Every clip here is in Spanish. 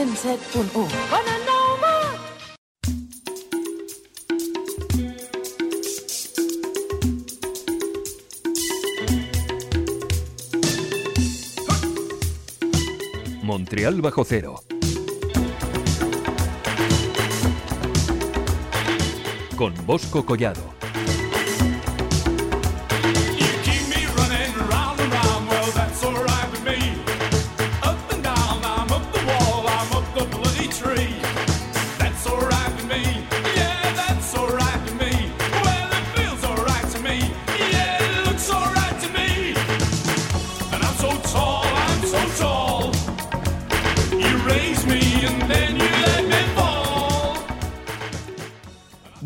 107.1. Wanna know more? Montreal bajo cero. Con Bosco Collado.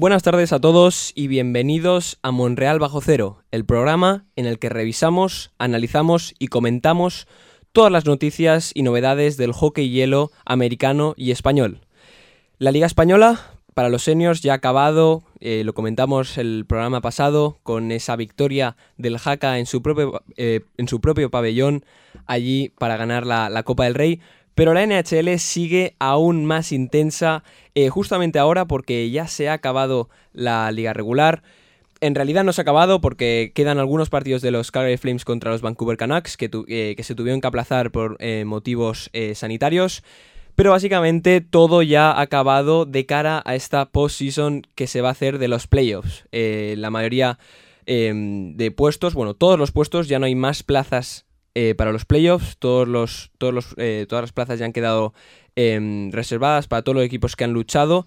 Buenas tardes a todos y bienvenidos a Monreal Bajo Cero, el programa en el que revisamos, analizamos y comentamos todas las noticias y novedades del hockey hielo americano y español. La Liga Española para los seniors ya ha acabado, eh, lo comentamos el programa pasado, con esa victoria del Jaca en su propio, eh, en su propio pabellón allí para ganar la, la Copa del Rey. Pero la NHL sigue aún más intensa eh, justamente ahora porque ya se ha acabado la liga regular. En realidad no se ha acabado porque quedan algunos partidos de los Calgary Flames contra los Vancouver Canucks que, eh, se tuvieron que aplazar por eh, motivos sanitarios. Pero básicamente todo ya ha acabado de cara a esta postseason que se va a hacer de los playoffs. La mayoría eh, de puestos, bueno, todos los puestos, ya no hay más plazas eh, para los playoffs. Todos los, todos los, eh, todas las plazas ya han quedado eh, reservadas para todos los equipos que han luchado.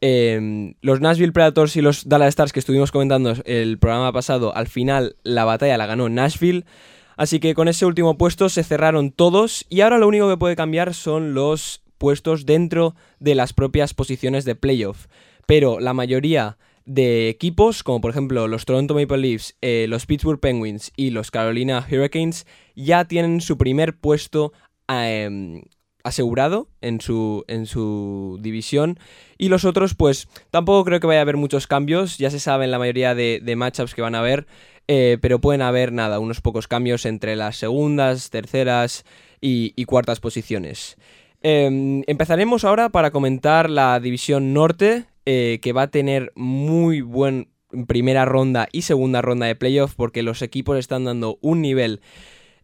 Eh, los Nashville Predators y los Dallas Stars que estuvimos comentando el programa pasado, al final la batalla la ganó Nashville. Así que con ese último puesto se cerraron todos y ahora lo único que puede cambiar son los puestos dentro de las propias posiciones de playoff. Pero la mayoría de equipos, como por ejemplo los Toronto Maple Leafs, eh, los Pittsburgh Penguins y los Carolina Hurricanes, ya tienen su primer puesto em, asegurado en su, en su división. Y los otros, pues tampoco creo que vaya a haber muchos cambios. Ya se saben la mayoría de, de matchups que van a haber. eh, pero pueden haber, nada, unos pocos cambios entre las segundas, terceras y, cuartas posiciones. Em, empezaremos ahora para comentar la división norte, eh, que va a tener muy buen primera ronda y segunda ronda de playoff, porque los equipos están dando un nivel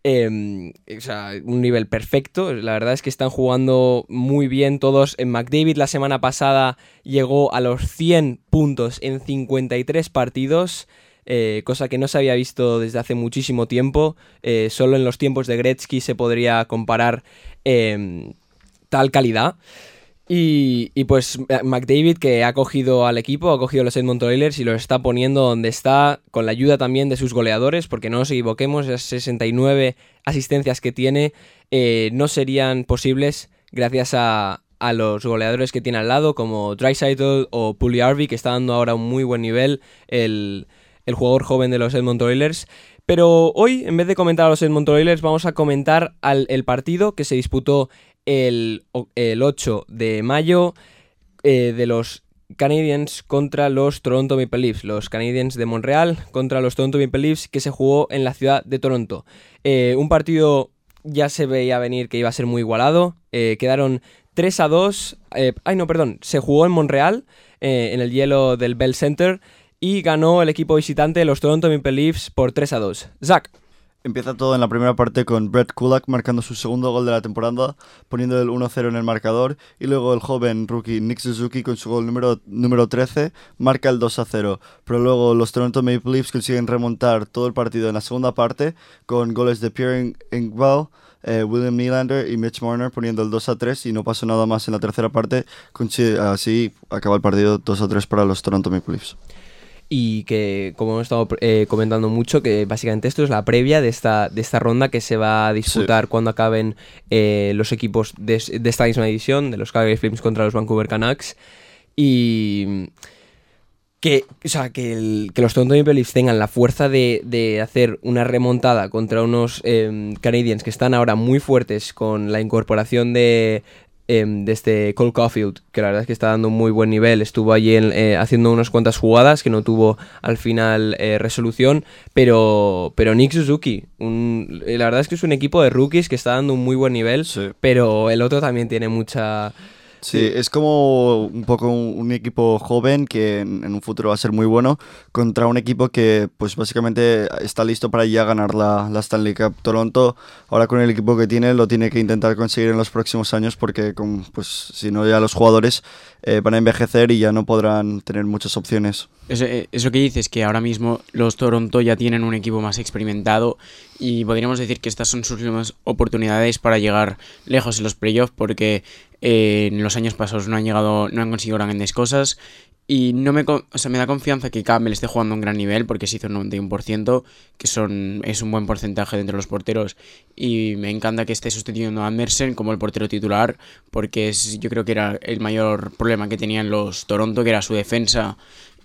eh, o sea, un nivel perfecto. La verdad es que están jugando muy bien todos. En McDavid la semana pasada llegó a los 100 puntos en 53 partidos. eh, cosa que no se había visto desde hace muchísimo tiempo. Eh, solo en los tiempos de Gretzky se podría comparar eh, tal calidad. Y, y pues McDavid que ha cogido al equipo, ha cogido a los Edmonton Oilers y los está poniendo donde está, con la ayuda también de sus goleadores, porque no nos equivoquemos, esas 69 asistencias que tiene eh, no serían posibles gracias a, a los goleadores que tiene al lado, como Dreisaitl o Puliarvi, que está dando ahora un muy buen nivel, el, el jugador joven de los Edmonton Oilers. Pero hoy, en vez de comentar a los Edmonton Oilers, vamos a comentar al, el partido que se disputó el, el 8 de mayo eh, de los Canadiens contra los Toronto Maple Leafs. Los Canadiens de Montreal contra los Toronto Maple Leafs que se jugó en la ciudad de Toronto. Eh, un partido ya se veía venir que iba a ser muy igualado. eh, quedaron 3 a 2. eh, ay, no, perdón. Se jugó en Montreal, en el hielo del Bell Center. Y ganó el equipo visitante, los Toronto Maple Leafs, por 3 a 2. Zach. Empieza todo en la primera parte con Brett Kulak marcando su segundo gol de la temporada, poniendo el 1-0 en el marcador, y luego el joven rookie Nick Suzuki con su gol número, número 13 marca el 2-0. Pero luego los Toronto Maple Leafs consiguen remontar todo el partido en la segunda parte con goles de Pierre Engvall, eh, William Nylander y Mitch Marner poniendo el 2-3 y no pasó nada más en la tercera parte, así acaba el partido 2-3 para los Toronto Maple Leafs. Y que, como hemos estado eh, comentando mucho, que básicamente esto es la previa de esta, de esta ronda que se va a disputar cuando acaben eh, los equipos de, de esta misma división, de los Calgary Flames contra los Vancouver Canucks. Y que, o sea, que, el- que los Toronto Maple Leafs tengan la fuerza de, de hacer una remontada contra unos eh, Canadiens que están ahora muy fuertes con la incorporación de em, de este Cole Caulfield, que la verdad es que está dando un muy buen nivel. Estuvo allí en- eh, haciendo unas cuantas jugadas que no tuvo al final eh, resolución, pero, pero Nick Suzuki, un- eh, la verdad es que es un equipo de rookies que está dando un muy buen nivel, Sí. pero el otro también tiene mucha... Sí, es como un poco un, equipo joven que en, un futuro va a ser muy bueno contra un equipo que pues básicamente está listo para ya ganar la, Stanley Cup. Toronto ahora con el equipo que tiene lo tiene que intentar conseguir en los próximos años porque pues si no ya los jugadores eh, van a envejecer y ya no podrán tener muchas opciones. Eso, eh, eso que dices, que ahora mismo los Toronto ya tienen un equipo más experimentado y podríamos decir que estas son sus últimas oportunidades para llegar lejos en los playoffs porque eh, en los años pasados no han llegado, no han conseguido grandes cosas. Y no me, o sea, me da confianza que Campbell esté jugando a un gran nivel porque se hizo un 91%, que son, es un buen porcentaje de entre los porteros. Y me encanta que esté sustituyendo a Andersen como el portero titular porque es, yo creo que era el mayor problema que tenían los Toronto, que era su defensa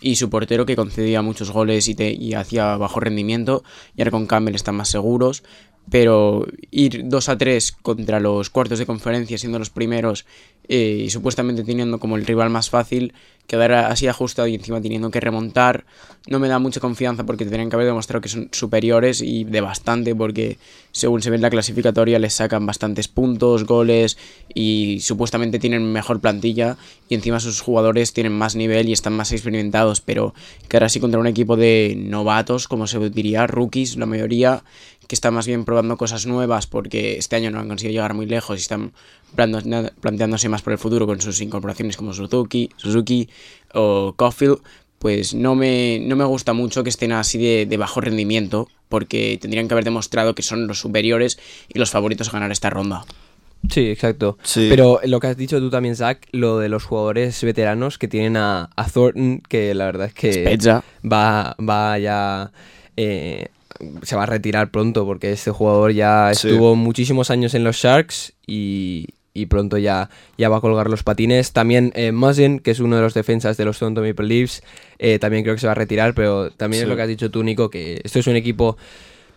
y su portero que concedía muchos goles y, te- y hacía bajo rendimiento. Y ahora con Campbell están más seguros pero ir 2 a 3 contra los cuartos de conferencia siendo los primeros eh, y supuestamente teniendo como el rival más fácil quedar así ajustado y encima teniendo que remontar no me da mucha confianza porque tendrían que haber demostrado que son superiores y de bastante porque según se ve en la clasificatoria les sacan bastantes puntos, goles y supuestamente tienen mejor plantilla y encima sus jugadores tienen más nivel y están más experimentados pero quedar así contra un equipo de novatos como se diría, rookies la mayoría que están más bien probando cosas nuevas porque este año no han conseguido llegar muy lejos y están planteándose más por el futuro con sus incorporaciones como Suzuki, Suzuki o Caulfield, pues no me, no me gusta mucho que estén así de, de bajo rendimiento porque tendrían que haber demostrado que son los superiores y los favoritos a ganar esta ronda. Sí, exacto. Sí. Pero lo que has dicho tú también, Zach, lo de los jugadores veteranos que tienen a, a Thornton, que la verdad es que Spezza. va, va ya... eh, se va a retirar pronto porque este jugador ya Sí. estuvo muchísimos años en los Sharks y, y pronto ya, ya va a colgar los patines. También eh, Muzzin, que es uno de los defensas de los Toronto Maple Leafs, eh, también creo que se va a retirar, pero también es lo que has dicho tú, Nico, que esto es un equipo...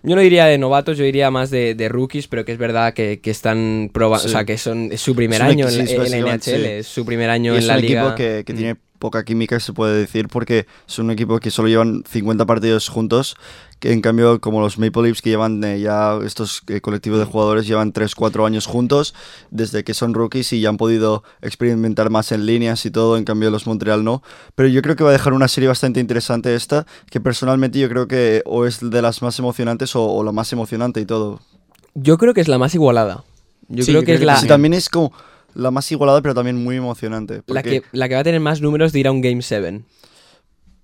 Yo no diría de novatos, yo diría más de, de rookies, pero que es verdad que, que están probando, Sí. o sea, que son, es su primer Es un año en, la- en NHL, es su primer año Y en es la un liga. equipo que, que Mm. tiene poca química, se puede decir, porque es un equipo que solo llevan 50 partidos juntos, que en cambio como los Maple Leafs que llevan eh, ya estos eh, colectivos de jugadores llevan 3-4 años juntos desde que son rookies y ya han podido experimentar más en líneas y todo, en cambio los Montreal no. Pero yo creo que va a dejar una serie bastante interesante esta, que personalmente yo creo que o es de las más emocionantes o, o la más emocionante y todo. Yo creo que es la más igualada. Yo Sí, creo yo que creo es que la, Sí, también es como la más igualada, pero también muy emocionante. la, que, la que va a tener más números de ir a un Game 7.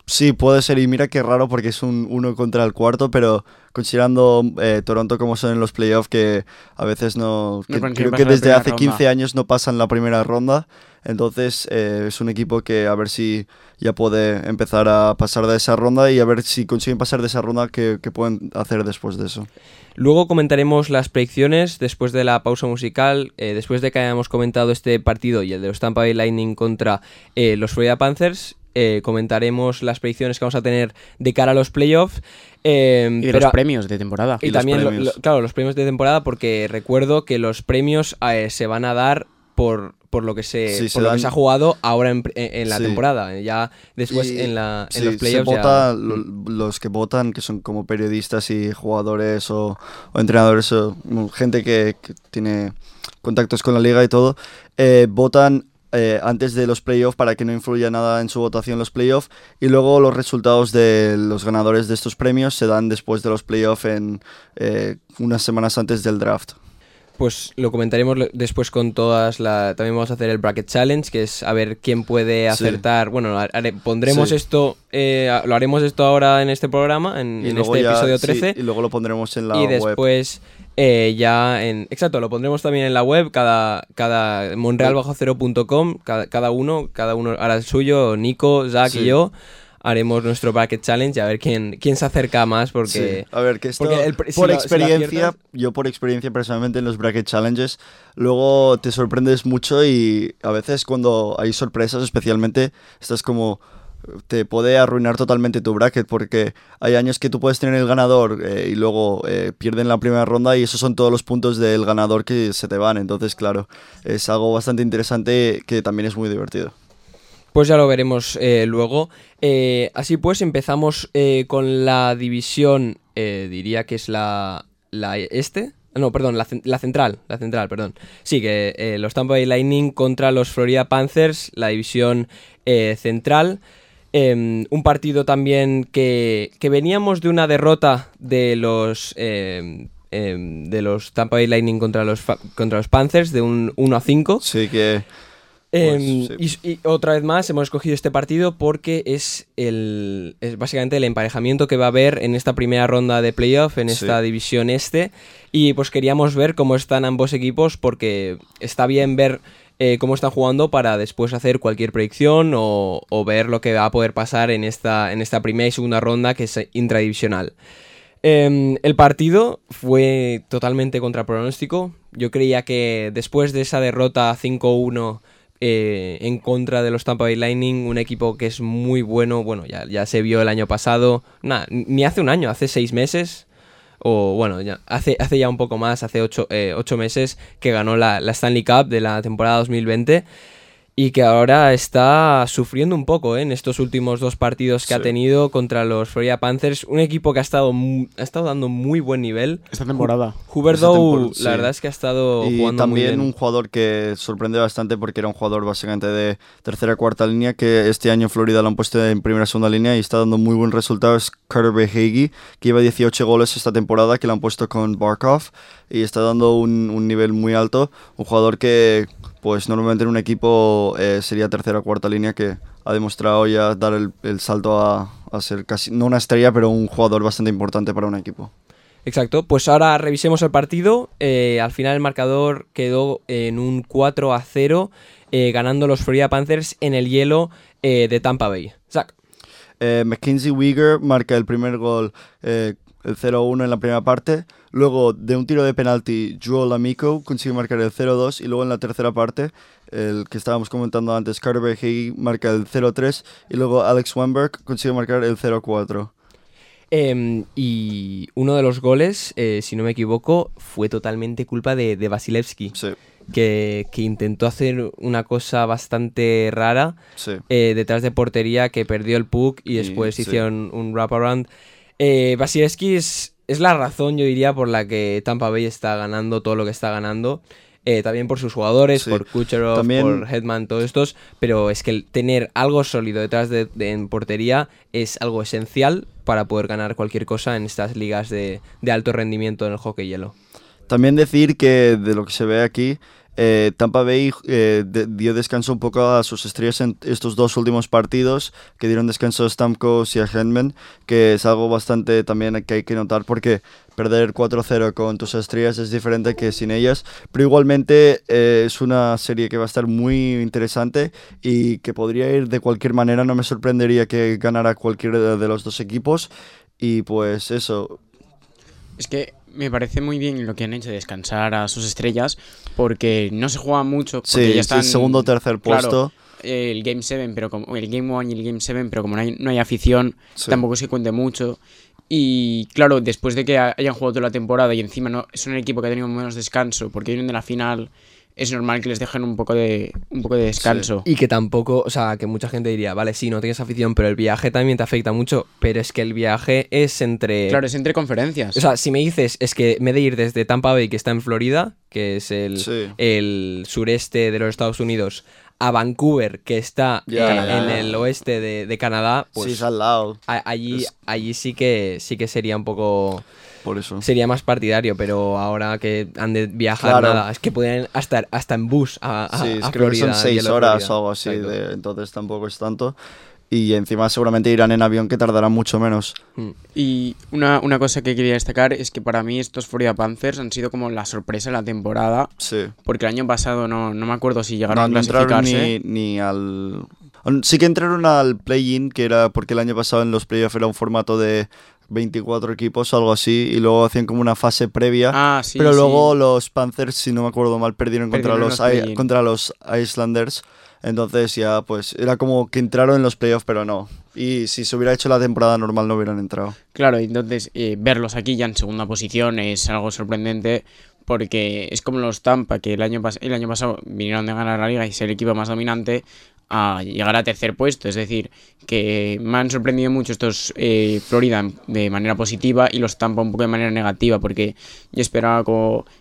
Sí, puede ser. Y mira qué raro porque es un uno contra el cuarto, pero considerando eh, Toronto como son en los playoffs, que a veces no... que creo que desde hace ronda. 15 años no pasan la primera ronda. Entonces eh, es un equipo que a ver si ya puede empezar a pasar de esa ronda y a ver si consiguen pasar de esa ronda, qué, qué pueden hacer después de eso. Luego comentaremos las predicciones después de la pausa musical, eh, después de que hayamos comentado este partido y el de los Tampa Bay Lightning contra eh, los Florida Panthers. Eh, comentaremos las predicciones que vamos a tener de cara a los playoffs. eh, Y de pero- los premios de temporada. y también, lo- claro, los premios de temporada, porque recuerdo que los premios eh, se van a dar por, por lo que se, Sí, por se lo que se ha jugado ahora en, la Sí. temporada. Ya después Y, en, la, en sí, los se playoffs ya- vota, lo- los que votan, que son como periodistas y jugadores o, o entrenadores o mm, gente que, que tiene contactos con la liga y todo, eh, votan eh, antes de los playoffs para que no influya nada en su votación los playoffs y luego los resultados de los ganadores de estos premios se dan después de los playoffs en eh, unas semanas antes del draft. Pues lo comentaremos después con todas la también vamos a hacer el bracket challenge que es a ver quién puede Sí. acertar bueno ha- haré- pondremos Sí. esto eh, lo haremos esto ahora en este programa en, Y en este ya- episodio sí, 13 y luego lo pondremos en la y web. después eh, ya en exacto lo pondremos también en la web cada cada monrealbajocero.com cada, cada uno cada uno hará el suyo Nico Zach y yo haremos nuestro bracket challenge a ver quién quién se acerca más porque Sí, A ver, que esto, el por lo- si lo experiencia, aciertas- yo por experiencia personalmente en los bracket challenges, luego te sorprendes mucho y a veces cuando hay sorpresas especialmente, estás como, te puede arruinar totalmente tu bracket porque hay años que tú puedes tener el ganador eh, y luego eh, pierden la primera ronda y esos son todos los puntos del ganador que se te van. Entonces, claro, es algo bastante interesante que también es muy divertido. Pues ya lo veremos eh, luego. Eh, así pues, empezamos eh, con la división, eh, diría que es la, la este. No, perdón, la, cen- la central, la central, perdón. Sí, que eh, los Tampa Bay Lightning contra los Florida Panthers, la división eh, central. Em, un partido también que, que veníamos de una derrota de los em, de los Tampa Bay Lightning contra los contra los Panthers de un 1 a 5. Sí que... Em, Pues, y, y otra vez más hemos escogido este partido porque es el es básicamente el emparejamiento que va a haber en esta primera ronda de playoff en Sí. esta división este y pues queríamos ver cómo están ambos equipos porque está bien ver eh, cómo están jugando para después hacer cualquier predicción o, o ver lo que va a poder pasar en esta en esta primera y segunda ronda que es intradivisional. Em, el partido fue totalmente contra pronóstico. Yo creía que después de esa derrota 5-1 eh, en contra de los Tampa Bay Lightning, un equipo que es muy bueno, bueno, ya, ya se vio el año pasado, nada, ni hace un año, hace seis meses, o bueno, ya, hace, hace ya un poco más, hace ocho, eh, ocho meses que ganó la, la Stanley Cup de la temporada 2020 y que ahora está sufriendo un poco ¿eh? en estos últimos dos partidos que ha tenido contra los Florida Panthers, un equipo que ha estado, ha estado dando muy buen nivel. Esta temporada. Tempor- sí. la verdad es que ha estado Y jugando muy también bien. un jugador que sorprende bastante porque era un jugador básicamente de tercera cuarta línea que este año en Florida lo han puesto en primera segunda línea y está dando muy buen resultado. Es Carter Behage, que lleva 18 goles esta temporada que lo han puesto con Barkov y está dando un, un nivel muy alto. Un jugador que pues normalmente en un equipo eh, sería tercera cuarta línea que ha demostrado ya dar el, el salto a, a ser casi, no una estrella, pero un jugador bastante importante para un equipo. Exacto, pues ahora revisemos el partido. Eh, al final el marcador quedó en un 4 a 0, eh, ganando los Florida Panthers en el hielo eh, de Tampa Bay. Zach. Eh, Mackenzie marca el primer gol, eh, el 0-1 en la primera parte. Luego, de un tiro de penalti, Joel Amico consigue marcar el 0-2. Y luego en la tercera parte, el que estábamos comentando antes, Carter Behage marca el 0-3. Y luego Alex Weinberg consigue marcar el 0-4. Em, y uno de los goles, eh, si no me equivoco, fue totalmente culpa de, de Vasilevsky, Sí, que, que intentó hacer una cosa bastante rara sí. eh, detrás de portería, que perdió el puck y Y, después sí. hicieron un wraparound. Eh, Vasilevsky es, es la razón, yo diría, por la que Tampa Bay está ganando todo lo que está ganando. Eh, también por sus jugadores, Sí. por Kucherov, También- por Headman, todos estos. Pero es que el tener algo sólido detrás de, de- en portería es algo esencial para poder ganar cualquier cosa en estas ligas de, de alto rendimiento en el hockey hielo. También decir que de lo que se ve aquí, eh, Tampa Bay eh, dio descanso un poco a sus estrellas en estos dos últimos partidos, que dieron descanso a Stamkos y a Henman, que es algo bastante también que hay que notar porque perder 4-0 con tus estrellas es diferente que sin ellas, pero igualmente eh, es una serie que va a estar muy interesante y que podría ir de cualquier manera, no me sorprendería que ganara cualquiera de los dos equipos. Y pues eso, Es que me parece muy bien lo que han hecho de descansar a sus estrellas porque no se juega mucho. Porque sí, ya están, segundo o tercer puesto. el Game 7, pero como el Game 1 y el Game 7, pero como no hay, no hay afición, Sí. tampoco se cuente mucho. Y claro, después de que ha- hayan jugado toda la temporada y encima no es un equipo que ha tenido menos descanso porque vienen de la final, es normal que les dejen un poco de un poco de descanso. Y que tampoco, o sea, que mucha gente diría, vale, sí, no tienes afición, pero el viaje también te afecta mucho. Pero es que el viaje es entre. Claro, es entre conferencias. O sea, si me dices, es que me he de ir desde Tampa Bay, que está en Florida, que es el, Sí. el sureste de los Estados Unidos, a Vancouver, que está Ya, eh, ya, en ya. el oeste de, de Canadá, pues sí, es al lado, a- allí, es- allí sí que sí que sería un poco por eso. sería más partidario, pero ahora que han de viajar Claro. nada, es que pueden hasta hasta en bus a, a- Sí, a que son seis horas o algo así, de- entonces tampoco es tanto. Y encima seguramente irán en avión que tardarán mucho menos. Mm. Y una, una cosa que quería destacar es que para mí estos Florida Panthers han sido como la sorpresa de la temporada. Sí. Porque el año pasado no, no me acuerdo si No, llegaron no a entraron clasificarse. ni, ni al... Sí que entraron al play-in, que era porque el año pasado en los playoffs era un formato de 24 equipos o algo así, y luego hacían como una fase previa. Ah, sí. pero sí. luego los Panthers, si no me acuerdo mal, perdieron, contra, los, los contra los Islanders. Entonces ya pues era como que entraron en los playoffs, pero no. Y si se hubiera hecho la temporada normal no hubieran entrado. Claro, entonces eh, verlos aquí ya en segunda posición es algo sorprendente porque es como los Tampa, que el año, el año pasado vinieron de ganar la liga y ser el equipo más dominante a llegar a tercer puesto. Es decir, que me han sorprendido mucho estos eh, Florida de manera positiva y los Tampa un poco de manera negativa porque yo esperaba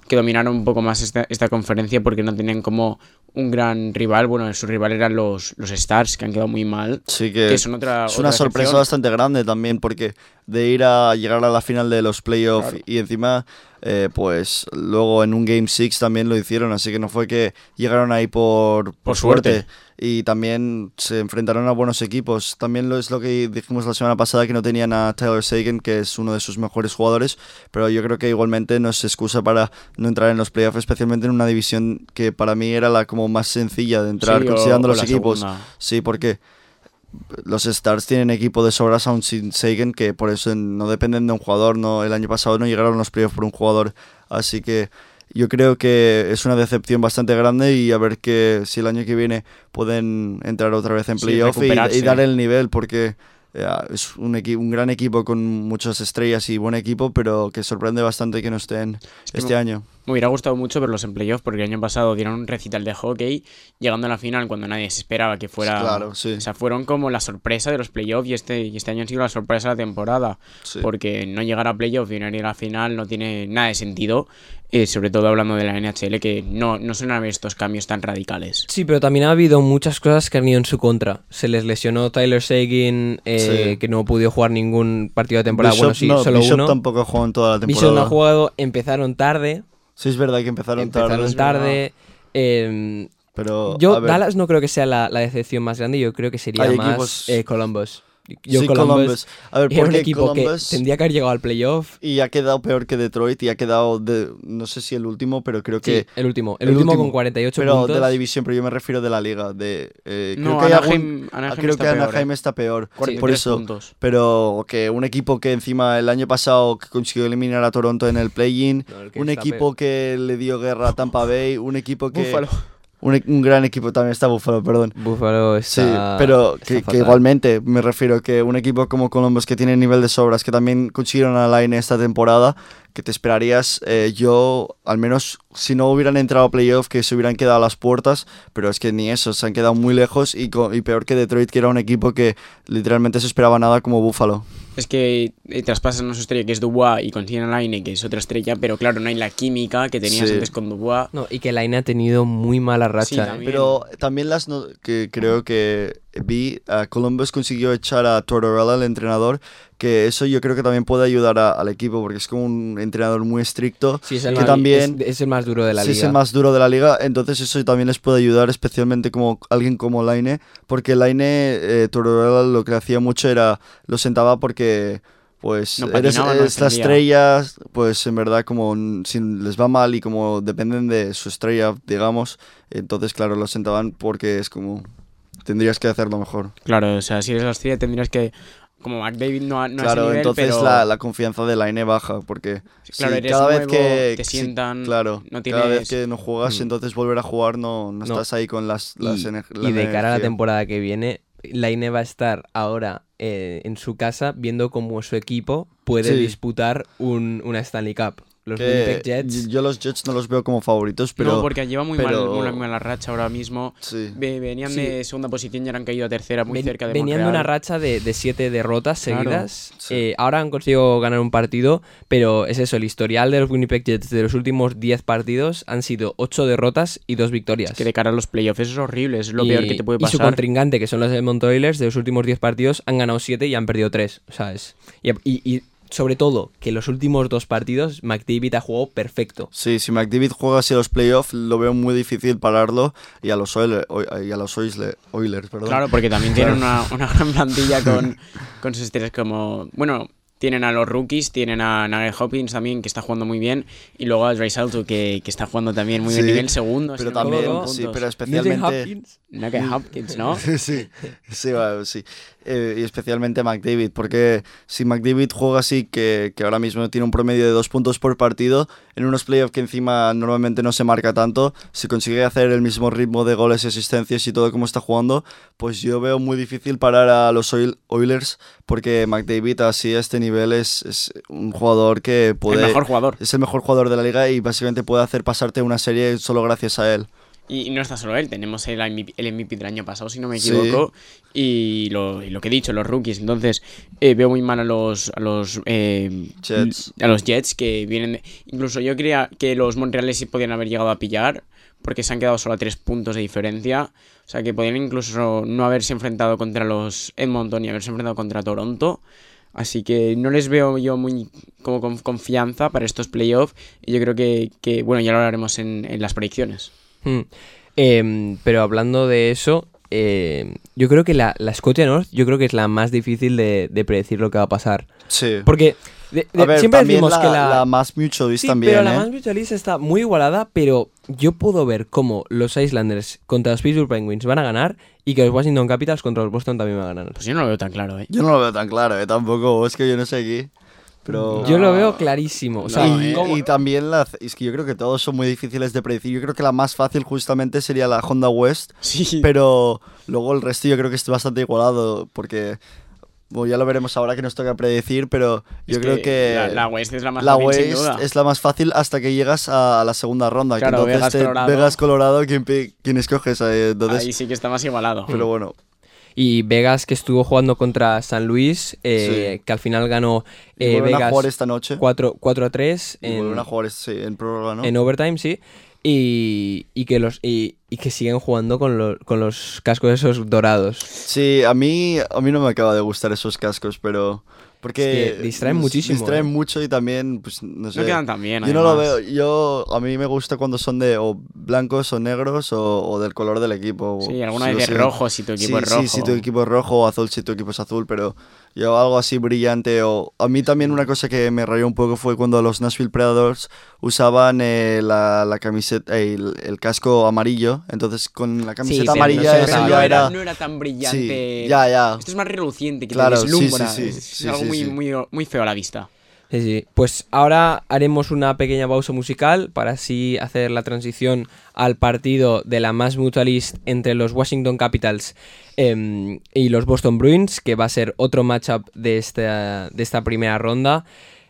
que dominaran un poco más esta, esta conferencia porque no tenían como un gran rival. Bueno, su rival eran los, los Stars, que han quedado muy mal. Sí que, Que son otra- es una otra sorpresa excepción. bastante grande también porque de ir a llegar a la final de los playoffs Claro. y encima eh, pues luego en un Game 6 también lo hicieron, así que no fue que llegaron ahí por, por, Por suerte. suerte. Y también se enfrentaron a buenos equipos. También lo es lo que dijimos la semana pasada que no tenían a Tyler Sagan, que es uno de sus mejores jugadores, pero yo creo que igualmente no es excusa para no entrar en los playoffs, especialmente en una división que para mí era la como más sencilla de entrar Sí, considerando o los equipos. segunda. Sí, porque los Stars tienen equipo de sobras aún sin Sagan, que por eso no dependen de un jugador. No, el año pasado no llegaron los playoffs por un jugador. Así que yo creo que es una decepción bastante grande y a ver que si el año que viene pueden entrar otra vez en Sí, playoff y, dar el nivel, porque eh, es un, equi- un gran equipo con muchas estrellas y buen equipo, pero que sorprende bastante que no estén que este año. Me hubiera gustado mucho verlos en playoff porque el año pasado dieron un recital de hockey llegando a la final cuando nadie se esperaba que fuera. Claro, sí. O sea, fueron como la sorpresa de los playoffs y este, y este año han sido la sorpresa de la temporada. Sí. Porque no llegar a playoff y no ir a la final no tiene nada de sentido. eh, sobre todo hablando de la NHL, que no, no suelen haber estos cambios tan radicales. Sí, pero también ha habido muchas cosas que han ido en su contra. Se les lesionó Tyler Sagan, eh, Sí. que no pudo jugar ningún partido de temporada. Bishop, bueno, sí, no, solo Bishop uno. tampoco jugó en toda la Bishop temporada. no ha jugado, empezaron tarde. Sí, es verdad que empezaron, Empezaron tarde. tarde. eh, Pero, yo, Dallas no creo que sea la, la decepción más grande, yo creo que sería más equipos- eh, Columbus. Yo sí, Columbus, Columbus. A ver, era un equipo Columbus que tendría que haber llegado al playoff. y ha quedado peor que Detroit y ha quedado, de, no sé si el último, pero creo que... Sí, el último. El, último, con 48 pero puntos. de la división, pero yo me refiero de la liga. De, eh, creo No, que Anaheim- algún- Anaheim creo está que peor, Anaheim eh. está peor. 43 por eso. puntos. Pero que un equipo que encima el año pasado consiguió eliminar a Toronto en el play-in, No, el que un equipo que le dio guerra a Tampa Bay, un equipo que... Un, e- un gran equipo también está Buffalo, perdón. Buffalo Sí, está. pero está que, que igualmente me refiero que un equipo como Columbus que tiene nivel de sobras, que también consiguieron a Line esta temporada, que te esperarías, eh, yo al menos si no hubieran entrado a playoff, que se hubieran quedado a las puertas, pero es que ni eso, se han quedado muy lejos y, y peor que Detroit, que era un equipo que literalmente se esperaba nada como Buffalo. Es que eh, traspasan a su estrella que es Dubois y consiguen a Laine que es otra estrella, pero claro, no hay la química que tenías Sí. antes con Dubois. No, y que Line ha tenido muy mala racha. Sí, ¿eh? también. Pero también las no- que creo que vi, a Columbus consiguió echar a Tortorella, el entrenador, que eso yo creo que también puede ayudar a- al equipo, porque es como un entrenador muy estricto, Sí, es el, que más, también... es, es el más duro de la sí, liga. es el más duro de la liga, entonces eso también les puede ayudar, especialmente como alguien como Laine, porque Laine, eh, lo que hacía mucho era, lo sentaba porque, pues, No eres, no es la defendía. estrella, pues en verdad como si les va mal y como dependen de su estrella, digamos, entonces claro, lo sentaban porque es como, tendrías que hacerlo mejor. Claro, o sea, si eres la estrella tendrías que. Como McDavid no, no a ese claro, nivel, entonces pero la, la confianza de Laine baja, porque Claro, eres cada vez nuevo, que te sientan, claro, no cada vez tienes- que no juegas, Mm. entonces volver a jugar no, no, No. estás ahí con las, las y, ener- y de cara a la temporada que viene, Laine va a estar ahora eh, en su casa viendo cómo su equipo puede Sí. disputar un, una Stanley Cup. Los Que Winnipeg Jets. Yo los Jets no los veo como favoritos, pero no, porque lleva muy pero- mal una mala racha ahora mismo. sí. Ve- Venían Sí. de segunda posición y ahora han caído a tercera, muy ven- cerca de venían de una racha de, de siete derrotas Claro, seguidas. sí. Eh, ahora han conseguido ganar un partido, pero es eso, el historial de los Winnipeg Jets de los últimos 10 partidos han sido 8 derrotas y 2 victorias. Que de cara a los playoffs eso es horrible, es lo y, peor que te puede y su pasar. contrincante, que son los Edmonton Oilers, de los últimos 10 partidos han ganado 7 y han perdido 3. O sea, es... Y, y- y sobre todo, que los últimos dos partidos McDavid ha jugado perfecto. Sí, si McDavid juega así los playoffs, lo veo muy difícil pararlo y a los Oilers, y a los Oilers, Oilers perdón. Claro, porque también tienen una, una gran plantilla con, con sus estrellas como... Bueno, tienen a los rookies, tienen a Nugget Hopkins también, que está jugando muy bien, y luego a Dry Salto, que, que está jugando también muy bien Sí, nivel segundo. pero también, sí, pero. Hopkins. Nugget Hopkins, ¿no? sí, sí, sí. Eh, y especialmente McDavid, porque si McDavid juega así, que, que ahora mismo tiene un promedio de dos puntos por partido, en unos playoffs que encima normalmente no se marca tanto, si consigue hacer el mismo ritmo de goles y asistencias y todo como está jugando, pues yo veo muy difícil parar a los Oil- Oilers, porque McDavid así a este nivel es, es un jugador que puede... El mejor jugador. Es el mejor jugador de la liga y básicamente puede hacer pasarte una serie solo gracias a él. Y, no está solo él, tenemos el MVP, el MVP del año pasado, si no me Sí. equivoco, y, lo, y lo que he dicho, los rookies. Entonces, eh, veo muy mal a los, a los eh, Jets. a los Jets que vienen. de- Incluso yo creía que los Montreales sí podían haber llegado a pillar, porque se han quedado solo a tres puntos de diferencia. O sea, que podían incluso no haberse enfrentado contra los Edmonton y haberse enfrentado contra Toronto. Así que no les veo yo muy como con confianza para estos playoffs. Y yo creo que, que, bueno, ya lo hablaremos en, en las predicciones. Mm. Em, pero hablando de eso, em, yo creo que la, la Scotia North, yo creo que es la más difícil de, de predecir lo que va a pasar. Sí. Porque de- de- a ver, siempre también decimos la, que la, la más mutualist Sí, también, pero la ¿eh? más mutualist está muy igualada, pero yo puedo ver cómo los Islanders contra los Pittsburgh Penguins van a ganar y que los Washington Capitals contra los Boston también van a ganar. Pues yo no lo veo tan claro, ¿eh? Yo no lo veo tan claro, ¿eh? Tampoco, es que yo no sé aquí. Pero... Yo lo veo clarísimo. O sea, No, y, ¿eh? ¿cómo- y también la, es que yo creo que todos son muy difíciles de predecir. Yo creo que la más fácil justamente sería la Honda West, Sí. pero luego el resto yo creo que es bastante igualado porque bueno, ya lo veremos ahora que nos toca predecir, pero yo Es creo que La, la West es la más la fácil, sin West duda. es la más fácil hasta que llegas a la segunda ronda. que Claro, entonces Vegas, te- Colorado. Vegas, Colorado, ¿quién, quién escoges? Eh, Entonces, Ahí sí que está más igualado. pero bueno, Y Vegas que estuvo jugando contra San Luis, eh, que al final ganó eh, vuelven a Vegas jugar esta noche. 4, 4 a 3 Y en, a jugar sí, en prórroga, ¿no? en overtime, sí. Y, y que los y, y que siguen jugando con, lo- con los cascos esos dorados. Sí, a mí, a mí no me acaba de gustar esos cascos, pero... Porque Es que distraen muchísimo, Distraen ¿eh? mucho y también, pues, no sé. No quedan tan bien, Yo no lo además. veo. Yo, a mí me gusta cuando son de o blancos o negros o, o del color del equipo. Sí, alguna vez de rojo si tu equipo sí, es rojo. Sí, si tu equipo es rojo o azul si tu equipo es azul, pero yo algo así brillante o... A mí también una cosa que me rayó un poco fue cuando los Nashville Predators usaban eh, la, la camiseta, eh, el, el casco amarillo, entonces con la camiseta no amarilla eso notaba, ya no, era... era, no era tan brillante. Sí, ya, ya. Esto es más reluciente, que Claro, deslumbra. sí, sí, es sí, algo sí, muy, sí. Muy, muy feo a la vista. Sí, sí. Pues ahora haremos una pequeña pausa musical para así hacer la transición al partido de la más mutualist entre los Washington Capitals em, y los Boston Bruins, que va a ser otro matchup de esta, de esta primera ronda.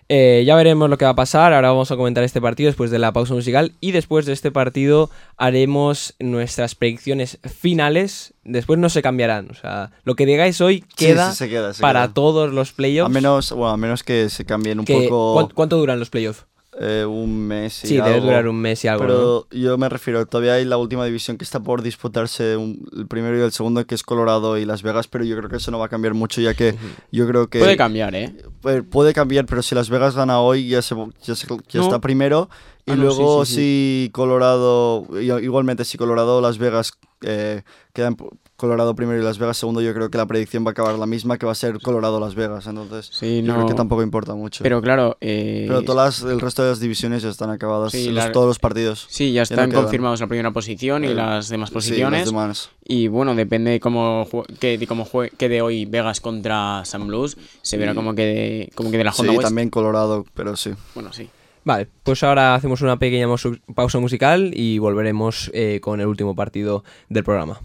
Eh, ya veremos lo que va a pasar. Ahora vamos a comentar este partido después de la pausa musical. Y después de este partido haremos nuestras predicciones finales. Después no se cambiarán. O sea, lo que digáis hoy queda, sí, se queda, se para queda. todos los A playoffs. menos, bueno, a menos que se cambien un que- poco ¿cuán- ¿Cuánto duran los playoffs? Eh, un mes y Sí, debe algo. durar un mes y algo. ¿no? Pero yo me refiero, todavía hay la última división que está por disputarse, un- el primero y el segundo, que es Colorado y Las Vegas, pero yo creo que eso no va a cambiar mucho, ya que yo creo que... Puede cambiar, ¿eh? Pu- puede cambiar, pero si Las Vegas gana hoy, ya, se, ya, se- ya No. está primero. Y Ah, no, luego sí, sí, si Colorado, igualmente si Colorado Las Vegas eh, quedan Colorado primero y Las Vegas segundo, yo creo que la predicción va a acabar la misma, que va a ser Colorado Las Vegas. Entonces, Sí, yo no. creo que tampoco importa mucho. Pero claro, eh, Pero todas las- el resto de las divisiones ya están acabadas, Sí, los- la- todos los partidos. sí, ya ya no están confirmados la primera posición y Eh, las demás Sí, las posiciones. demás. Y bueno, depende de cómo que, de cómo jue- quede hoy Vegas contra San Blues, se verá cómo quede, cómo quede la Sí, Honda West. también Colorado, pero sí. Bueno, sí. Vale, pues ahora hacemos una pequeña pausa musical y volveremos eh, con el último partido del programa.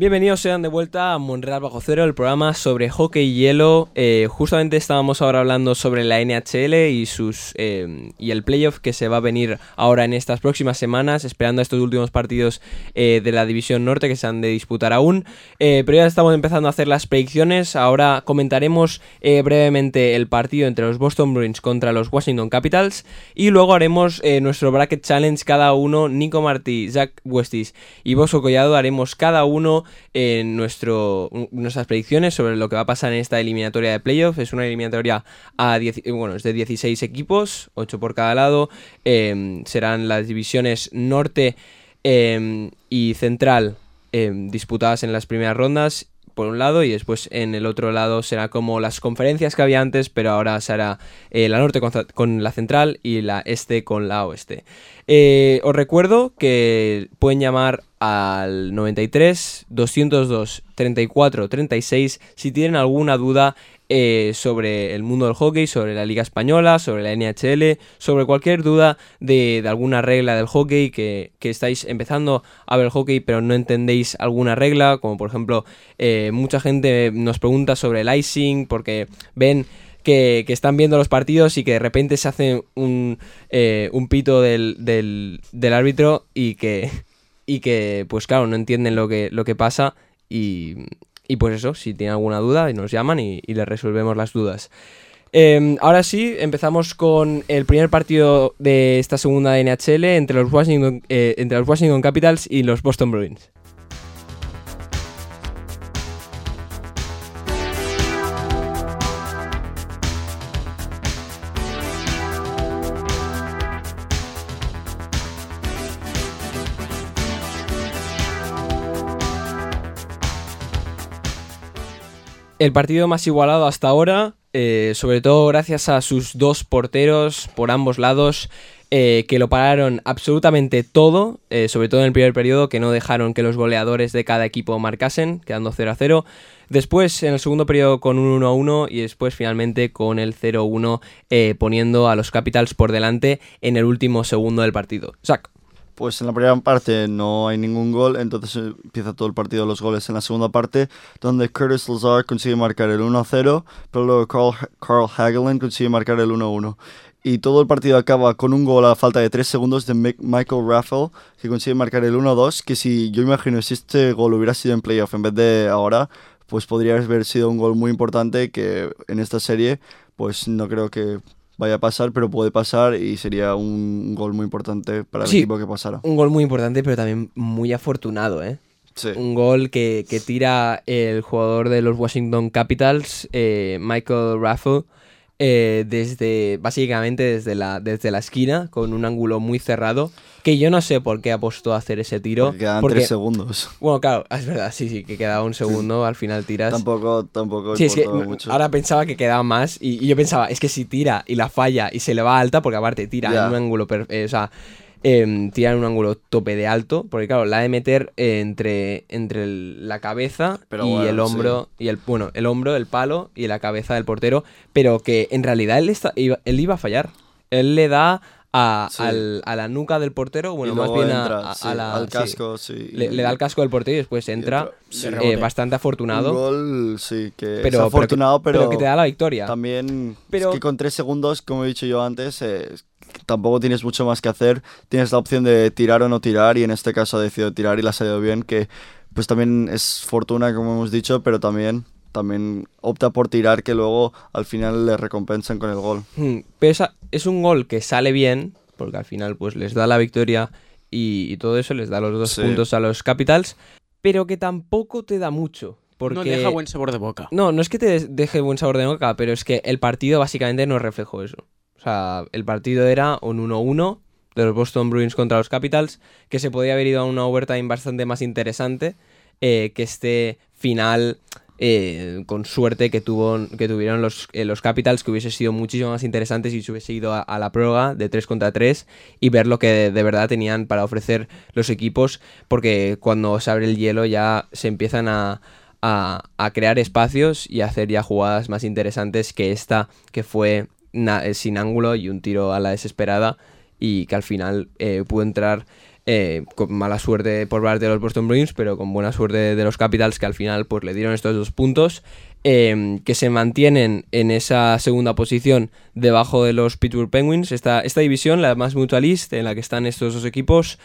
Bienvenidos sean de vuelta a Monreal Bajo Cero, el programa sobre hockey y hielo. Eh, justamente estábamos ahora hablando sobre la NHL y sus eh, y el playoff que se va a venir ahora en estas próximas semanas, esperando estos últimos partidos eh, de la División Norte que se han de disputar aún. Pero ya estamos empezando a hacer las predicciones. Ahora comentaremos brevemente el partido entre los Boston Bruins contra los Washington Capitals y luego haremos nuestro bracket challenge cada uno. Nico Martí, Zach Westis y Bosco Collado haremos cada uno en nuestras predicciones sobre lo que va a pasar en esta eliminatoria de playoff. Es una eliminatoria a 10 bueno, de 16 equipos, 8 por cada lado. Eh, serán las divisiones norte eh, y central eh, disputadas en las primeras rondas por un lado y después en el otro lado será como las conferencias que había antes, pero ahora será eh, la norte con, la central y la este con la oeste. Eh, os recuerdo que pueden llamar al 93 202 34 36 si tienen alguna duda eh, sobre el mundo del hockey, sobre la Liga Española, sobre la NHL, sobre cualquier duda de, alguna regla del hockey que, estáis empezando a ver el hockey pero no entendéis alguna regla, como por ejemplo eh, mucha gente nos pregunta sobre el icing porque ven que, están viendo los partidos y que de repente se hace un, eh, un pito del, del, del árbitro y que, y que pues claro no entienden lo que, lo que pasa y, y pues eso, si tienen alguna duda, nos llaman y, les resolvemos las dudas. Eh, ahora sí, empezamos con el primer partido de esta segunda NHL entre los Washington, eh, entre los Washington Capitals y los Boston Bruins. El partido más igualado hasta ahora, eh, sobre todo gracias a sus dos porteros por ambos lados, eh, que lo pararon absolutamente todo, eh, sobre todo en el primer periodo, que no dejaron que los goleadores de cada equipo marcasen, quedando 0 a 0. Después, en el segundo periodo, con un 1 a 1 y después, finalmente, con el 0 1, eh, poniendo a los Capitals por delante en el último segundo del partido. Zach. Pues en la primera parte no hay ningún gol, entonces empieza todo el partido los goles en la segunda parte, donde Curtis Lazar consigue marcar el 1-0, pero luego Carl, Carl Hagelin consigue marcar el 1-1. Y todo el partido acaba con un gol a falta de 3 segundos de Michael Raffel, que consigue marcar el 1-2, que si yo imagino si este gol hubiera sido en playoff en vez de ahora, pues podría haber sido un gol muy importante que en esta serie, pues no creo que vaya a pasar, pero puede pasar y sería un gol muy importante para el Sí. equipo que pasara. Un gol muy importante, pero también muy afortunado, ¿eh? Sí. Un gol que, que tira el jugador de los Washington Capitals, eh, Michael Raffle, eh, desde básicamente desde la, desde la esquina, con un ángulo muy cerrado, que yo no sé por qué apostó a hacer ese tiro. Porque quedan porque- tres segundos. bueno, claro, es verdad, sí, sí, que quedaba un segundo, al final tiras. Tampoco, tampoco Sí, es que mucho. ahora pensaba que quedaba más y, y yo pensaba, es que si tira y la falla y se le va alta, porque aparte tira en un ángulo, eh, o sea, em, tiran un ángulo tope de alto, porque claro, la de meter eh, entre, entre el- la cabeza Pero y bueno, el hombro, y el, bueno, el hombro, el palo y la cabeza del portero, pero que en realidad él, está- iba, él iba a fallar. Él le da a, Sí. al- a la nuca del portero, bueno, más bien a- entra, a, sí, a la... al casco, sí. Le, le da el casco del portero y después entra, eh, bastante Un afortunado. gol, sí, que pero, es afortunado, pero, que te da la victoria. también Pero- es que con tres segundos, como he dicho yo antes, eh, tampoco tienes mucho más que hacer. Tienes la opción de tirar o no tirar y en este caso ha decidido tirar y le ha salido bien, que pues también es fortuna, como hemos dicho, pero también, también opta por tirar que luego al final le recompensan con el gol. Mm, Pero esa- es un gol que sale bien, porque al final pues les da la victoria y, y todo eso, les da los dos Sí. puntos a los Capitals, pero que tampoco te da mucho. Porque... No deja buen sabor de boca. No, no es que te deje buen sabor de boca, pero es que el partido básicamente no reflejó eso. O sea, el partido era un 1-1 de los Boston Bruins contra los Capitals, que se podía haber ido a una overtime bastante más interesante eh, que este final eh, con suerte que, que tuvieron los, eh, los Capitals, que hubiese sido muchísimo más interesante si se hubiese ido a, la prórroga de 3 contra 3 y ver lo que de, de verdad tenían para ofrecer los equipos, porque cuando se abre el hielo ya se empiezan a, a, a crear espacios y a hacer ya jugadas más interesantes que esta, que fue sin ángulo y un tiro a la desesperada y que al final eh, pudo entrar eh, con mala suerte por parte de los Boston Bruins, pero con buena suerte de los Capitals que al final pues le dieron estos dos puntos eh, que se mantienen en esa segunda posición debajo de los Pittsburgh Penguins. Esta, esta división, la más mutualist, en la que están estos dos equipos,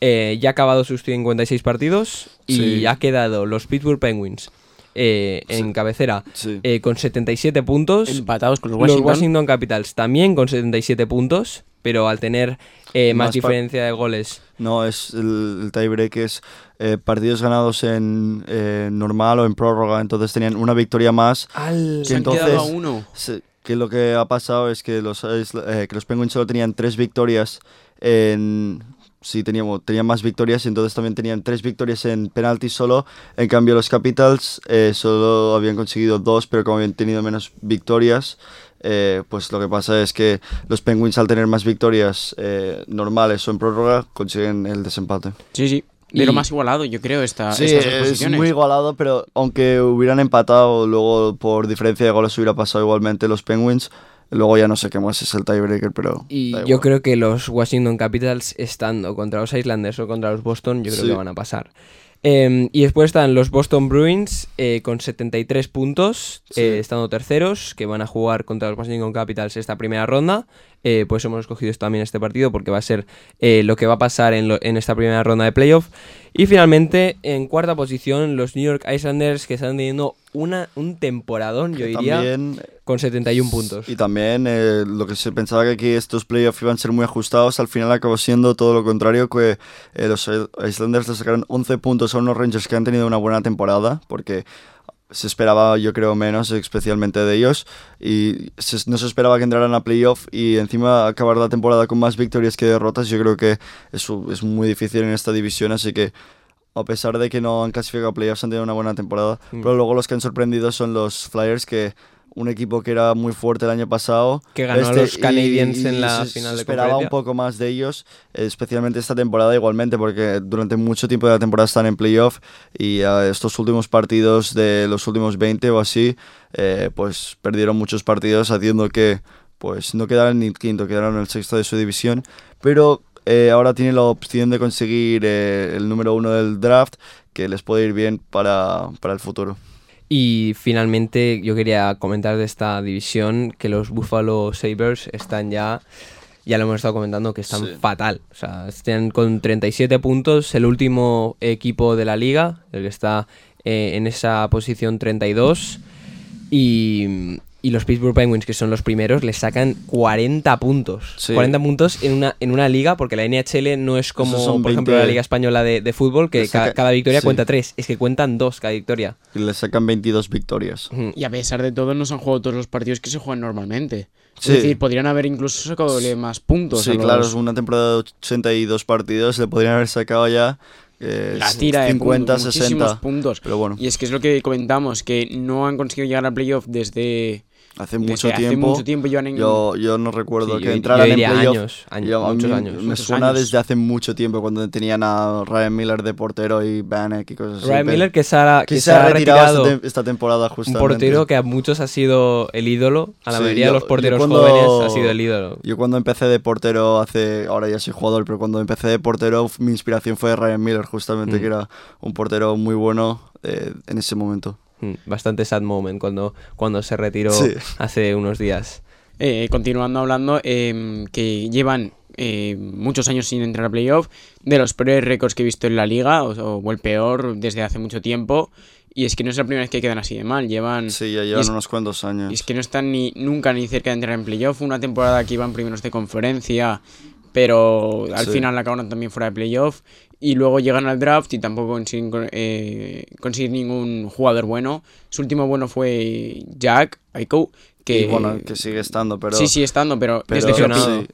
eh, ya ha acabado sus 56 partidos y Sí. ha quedado los Pittsburgh Penguins eh, en cabecera Sí. eh, con 77 puntos. Empatados con los Los Washington. Washington Capitals también con 77 puntos, pero al tener eh, más, diferencia de goles. No, es el, el tiebreak es eh, partidos ganados en eh, normal o en prórroga, entonces tenían una victoria más. Al... Se han entonces- quedado a uno. Se- que lo que ha pasado es que los, eh, que los Penguins solo tenían tres victorias en... Sí, teníamos, tenían más victorias y entonces también tenían tres victorias en penalti solo. En cambio, los Capitals eh, solo habían conseguido dos, pero como habían tenido menos victorias, eh, pues lo que pasa es que los Penguins al tener más victorias eh, normales o en prórroga consiguen el desempate. Sí, sí. De lo más igualado, yo creo, esta, Sí, estas es muy igualado, pero aunque hubieran empatado, luego por diferencia de goles hubiera pasado igualmente los Penguins. Luego ya no sé qué más es el tiebreaker, pero. Y yo creo que los Washington Capitals, estando contra los Islanders o contra los Boston, yo creo Sí. que van a pasar. Eh, y después están los Boston Bruins eh, con 73 puntos, Sí. eh, estando terceros, que van a jugar contra los Washington Capitals esta primera ronda. Eh, pues hemos escogido también este partido porque va a ser eh, lo que va a pasar en, lo- en esta primera ronda de playoff. Y finalmente, en cuarta posición, los New York Islanders que están teniendo una, un temporadón, yo Que diría, También, con 71 puntos. y también eh, lo que se pensaba que aquí estos playoffs iban a ser muy ajustados, al final acabó siendo todo lo contrario, que eh, los Islanders le sacaron 11 puntos a unos Rangers que han tenido una buena temporada, porque se esperaba yo creo menos especialmente de ellos y se- no se esperaba que entraran a playoff y encima acabar la temporada con más victorias que derrotas yo creo que eso es muy difícil en esta división así que a pesar de que no han clasificado a playoffs han tenido una buena temporada. Mm. pero luego los que han sorprendido son los Flyers que un equipo que era muy fuerte el año pasado Que ganó a este, los Canadiens en la se- final de esperaba un poco más de ellos especialmente esta temporada igualmente porque durante mucho tiempo de la temporada están en playoff y estos últimos partidos de los últimos 20 o así eh, pues perdieron muchos partidos haciendo que pues no quedaran ni quinto quedaron en el sexto de su división. Pero eh, ahora tienen la opción de conseguir eh, el número uno del draft que les puede ir bien para, para el futuro Y finalmente yo quería comentar de esta división que los Buffalo Sabres están ya, ya lo hemos estado comentando, que están Sí. fatal. O sea, están con 37 puntos, el último equipo de la liga, el que está eh, en esa posición 32. Y, y los Pittsburgh Penguins, que son los primeros, les sacan 40 puntos. Sí. 40 puntos en una, en una liga, porque la NHL no es como, por ejemplo, 20 la Liga Española de, de fútbol, que Les ca- saca- cada victoria sí. cuenta 3. Es que cuentan 2 cada victoria. y les sacan 22 victorias. Y a pesar de todo, no se han jugado todos los partidos que se juegan normalmente. Sí. Es decir, podrían haber incluso sacado más puntos. a Sí, los- claro, es una temporada de 82 partidos, le podrían haber sacado ya eh, la tira de 50, puntos, muchísimos 60. puntos. Pero bueno, Y es que es lo que comentamos, que no han conseguido llegar al playoff desde Hace Desde mucho hace tiempo. mucho tiempo llevan en- Yo, yo no recuerdo Sí, que yo- entraran yo en playoff. años, años, Yo- muchos años. Me suena años. desde hace mucho tiempo, cuando tenían a Ryan Miller de portero y Vanek y cosas así. Ryan Miller que se ha, que que se ha retirado, retirado esta, tem- esta temporada un justamente. portero que a muchos ha sido el ídolo, a la Sí, mayoría yo- de los yo porteros cuando- jóvenes ha sido el ídolo. Yo cuando empecé de portero hace, ahora ya soy jugador, pero cuando empecé de portero mi inspiración fue Ryan Miller justamente, Mm. que era un portero muy bueno eh, en ese momento. Mm, Bastante sad moment cuando, cuando se retiró Sí. hace unos días. Eh, continuando hablando, eh, que llevan eh, muchos años sin entrar a playoff, de los peores récords que he visto en la liga, o, o el peor desde hace mucho tiempo. Y es que no es la primera vez que quedan así de mal, llevan... Sí, ya llevan es- unos cuantos años. Y es que no están ni nunca ni cerca de entrar en playoff. Una temporada que iban primeros de conferencia, pero al Sí. final acabaron también fuera de playoff. Y luego llegan al draft y tampoco consiguen eh, conseguir ningún jugador bueno. Su último bueno fue Jack Aiko, que, Y bueno, que sigue estando, pero... sí sigue estando, pero, pero, desde que sí.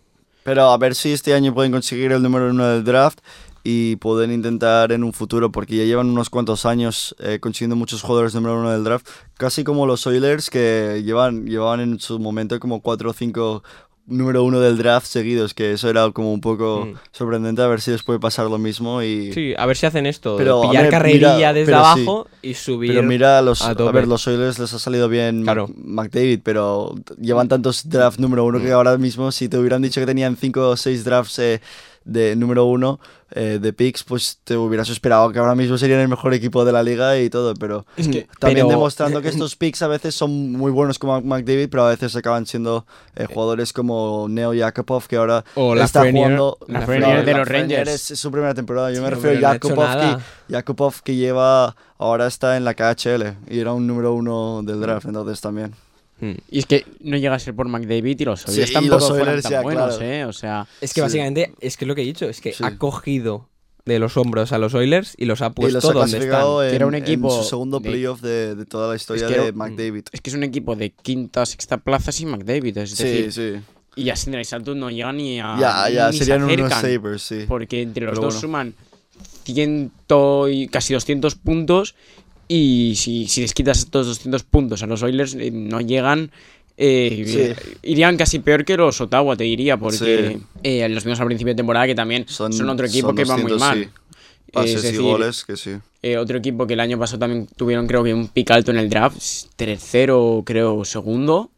Pero a ver si este año pueden conseguir el número uno del draft y pueden intentar en un futuro, porque ya llevan unos cuantos años eh, consiguiendo muchos jugadores número uno del draft, casi como los Oilers que llevan, llevaban en su momento como cuatro o cinco número uno del draft seguidos, que eso era como un poco Mm. sorprendente, a ver si les puede pasar lo mismo y... Sí, a ver si hacen esto, Pero, pillar ver, carrerilla mira, desde sí. abajo y subir Pero mira, los, a ver, los Oilers les ha salido bien Claro. McDavid, pero llevan tantos drafts número uno que Mm. ahora mismo si te hubieran dicho que tenían cinco o seis drafts eh, de número uno eh, de picks, pues te hubieras esperado que ahora mismo serían el mejor equipo de la liga y todo, pero Es que- también pero- demostrando que estos picks a veces son muy buenos como McDavid, pero a veces acaban siendo eh, jugadores como Neo Yakupov, que ahora O está jugando... No, de los Rangers. Es, es su primera temporada. Yo me Sí, refiero a no Yakupov, nada. que, Yakupov que lleva... Ahora está en la KHL y era un número uno del draft, entonces también. Mm. Y es que no llega a ser por McDavid y los Sí, Oilers y tampoco los fueran tan ya, buenos, claro. ¿eh? O sea, Es que Sí. básicamente, es que lo que he dicho, es que Sí. ha cogido de los hombros a los Oilers y los ha y puesto los ha donde están. en, Que era un en equipo su segundo de- playoff de, de toda la historia que era de McDavid. es que es un equipo de quinta, sexta plaza sin McDavid. Es Sí, decir, sí. y ya sin Salto no llegan ni a. Ya, ya, ni se serían unos acercan, Sabres, sí. Porque entre los Pero dos bueno. suman ciento y casi 200 puntos. Y si, si les quitas estos 200 puntos a los Oilers, eh, no llegan. eh, Irían casi peor que los Ottawa, te diría, porque Sí. eh, los vimos al principio de temporada que también son, otro equipo son que va muy 200, mal. sí. Pases decir, y goles, que sí. eh, otro equipo que el año pasado también tuvieron, creo que un pick alto en el draft, tercero, creo, segundo.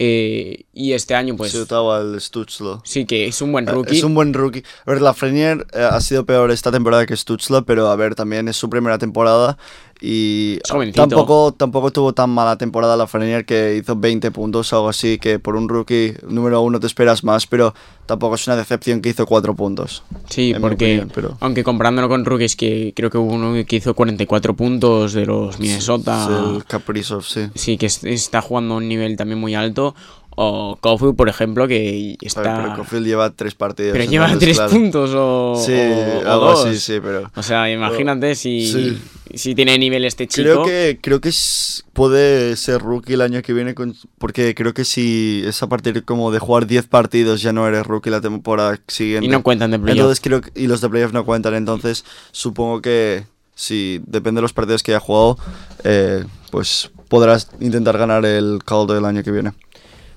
Eh, y este año, pues sí, Ottawa, el Stutzlo. sí que es un buen Eh, rookie. Es un buen rookie. A ver, Lafreniere eh, ha sido peor esta temporada que Stutzla, pero a ver, también es su primera temporada y tampoco, tampoco tuvo tan mala temporada Lafreniere que hizo 20 puntos o algo así, que por un rookie número uno te esperas más, pero tampoco es una decepción que hizo 4 puntos. Sí, porque opinión, pero- aunque comparándolo con rookies, que creo que hubo uno que hizo 44 puntos de los Minnesota. Es el Kaprizov, sí. Sí, que es- está jugando a un nivel también muy alto. O Kofu, por ejemplo, que está. ver, pero Caulfield lleva 3 partidos. pero lleva entonces, 3 claro. puntos o. Sí, o- o algo dos. así, sí, pero... O sea, imagínate si, Sí. si tiene nivel este chico. Creo que, creo que es- puede ser rookie el año que viene, con- porque creo que si es a partir como de jugar 10 partidos ya no eres rookie la temporada siguiente. Y no cuentan de playoff. Entonces creo que, y los de playoff no cuentan, entonces supongo que si depende de los partidos que haya jugado, eh, pues podrás intentar ganar el caldo el año que viene.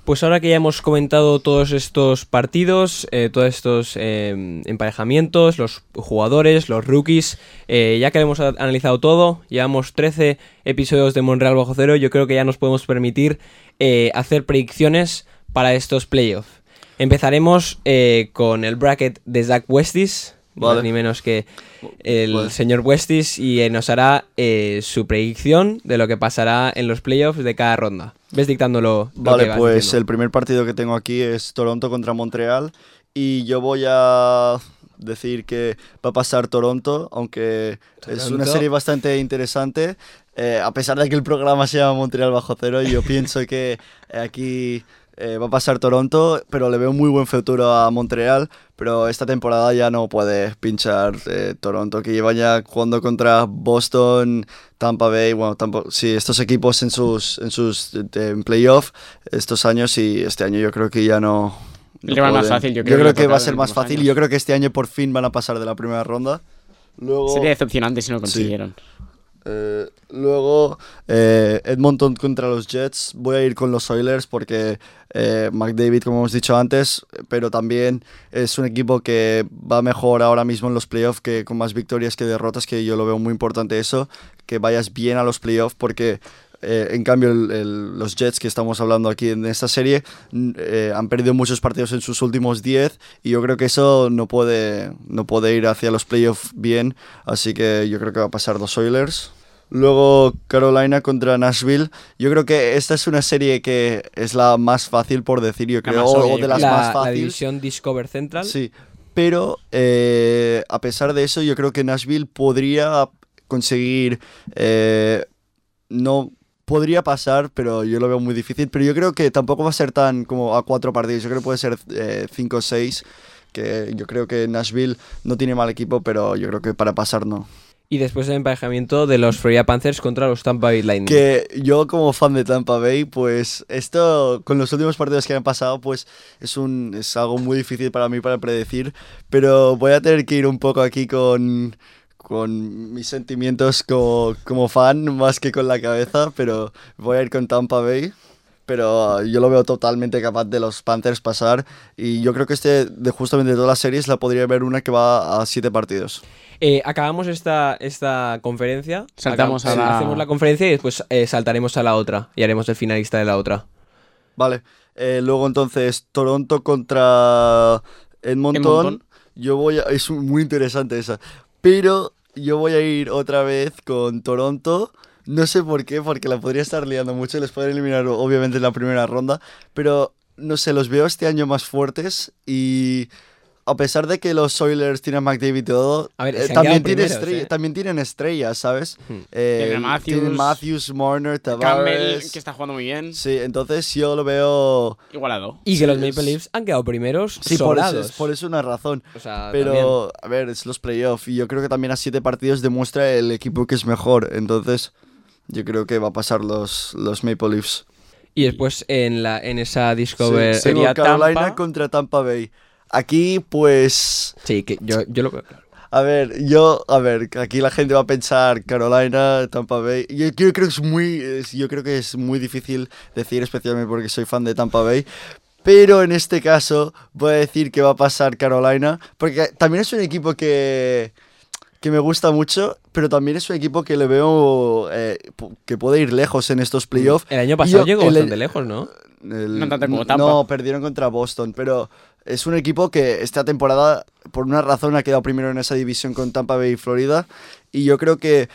Pues ahora que ya hemos comentado todos estos partidos, eh, todos estos eh, emparejamientos, los jugadores, los rookies, eh, ya que hemos analizado todo, llevamos 13 episodios de Monreal Bajo Cero, yo creo que ya nos podemos permitir hacer predicciones para estos playoffs. Empezaremos con el bracket de Zach Westis, Vale. más ni menos que el Vale. señor Westis, y eh, nos hará eh, su predicción de lo que pasará en los playoffs de cada ronda. Ves dictándolo. lo que Vale, vas pues diciendo. el primer partido que tengo aquí es Toronto contra Montreal y yo voy a decir que va a pasar Toronto, aunque es una serie bastante interesante. eh, a pesar de que el programa se llama Montreal bajo cero, yo pienso que aquí eh, va a pasar Toronto, pero le veo muy buen futuro a Montreal. Pero esta temporada ya no puede pinchar eh, Toronto, que lleva ya jugando contra Boston, Tampa Bay, bueno, tampoco, sí, estos equipos en sus, en sus eh, en playoff estos años y este año yo creo que ya no. no Le va más fácil, yo yo creo que va a ser más fácil y años. yo creo que este año por fin van a pasar de la primera ronda. Luego, Sería decepcionante si no consiguieron. Eh, luego, eh, Edmonton contra los Jets. Voy a ir con los Oilers porque eh, McDavid, como hemos dicho antes, pero también es un equipo que va mejor ahora mismo en los playoffs, que con más victorias que derrotas, que yo lo veo muy importante eso, que vayas bien a los playoffs porque... eh, en cambio, el- el- los Jets que estamos hablando aquí en esta serie eh, han perdido muchos partidos en sus últimos 10 y yo creo que eso no puede, no puede ir hacia los playoffs bien, así que yo creo que va a pasar los Oilers. Luego Carolina contra Nashville. Yo creo que esta es una serie que es la más fácil por decir, yo creo, o, de las la, más la fáciles. división Discover Central. Sí, pero eh, a pesar de eso, yo creo que Nashville podría conseguir. eh, no. Podría pasar, pero yo lo veo muy difícil. Pero yo creo que tampoco va a ser tan como a cuatro partidos. Yo creo que puede ser eh, cinco o seis. Que yo creo que Nashville no tiene mal equipo, pero yo creo que para pasar no. Y después el emparejamiento de los Florida Panthers contra los Tampa Bay Lightning. Que yo como fan de Tampa Bay, pues esto con los últimos partidos que han pasado, pues es un es algo muy difícil para mí para predecir, pero voy a tener que ir un poco aquí con con mis sentimientos como, como fan más que con la cabeza, pero voy a ir con Tampa Bay. Pero uh, yo lo veo totalmente capaz de los Panthers pasar y yo creo que este de justamente de todas las series la podría ver una que va a siete partidos. Eh, acabamos esta, esta conferencia. Saltamos Acab- a la- Hacemos la conferencia y después eh, saltaremos a la otra. Y haremos el finalista de la otra. Vale. Eh, luego entonces Toronto contra Edmonton. Edmonton. Yo voy a... Es muy interesante esa. Pero yo voy a ir otra vez con Toronto. No sé por qué, porque la podría estar liando mucho. Les podría eliminar obviamente en la primera ronda. Pero no sé, los veo este año más fuertes y... A pesar de que los Oilers tienen a McDavid y todo, A ver, eh, se han también, quedado tiene primeros, estrella- ¿eh? también tienen estrellas, ¿sabes? Hmm. Eh, Matthews, tienen Matthews, Marner, Campbell, Tavares. que está jugando muy bien. Sí, entonces yo lo veo Igualado. Y Sí, que los Maple Leafs han quedado primeros Sí, por eso, por eso una razón. O sea, Pero, a ver, es los playoffs y yo creo que también a siete partidos demuestra el equipo que es mejor. Entonces, yo creo que va a pasar los, los Maple Leafs. Y después en, la, en esa Discover... Sí, sería Carolina Tampa. contra Tampa Bay. Aquí, pues, Sí, que yo, yo lo veo claro. a ver, yo, a ver, aquí la gente va a pensar Carolina, Tampa Bay. Yo, yo creo que es muy, yo creo que es muy difícil decir, especialmente porque soy fan de Tampa Bay. Pero en este caso voy a decir que va a pasar Carolina, porque también es un equipo que, que me gusta mucho, pero también es un equipo que le veo eh, que puede ir lejos en estos playoffs. El año pasado Yo- llegó el- bastante lejos, ¿no? el- No tanto como Tampa. No, perdieron contra Boston, pero es un equipo que esta temporada, por una razón, ha quedado primero en esa división con Tampa Bay y Florida. Y yo creo que,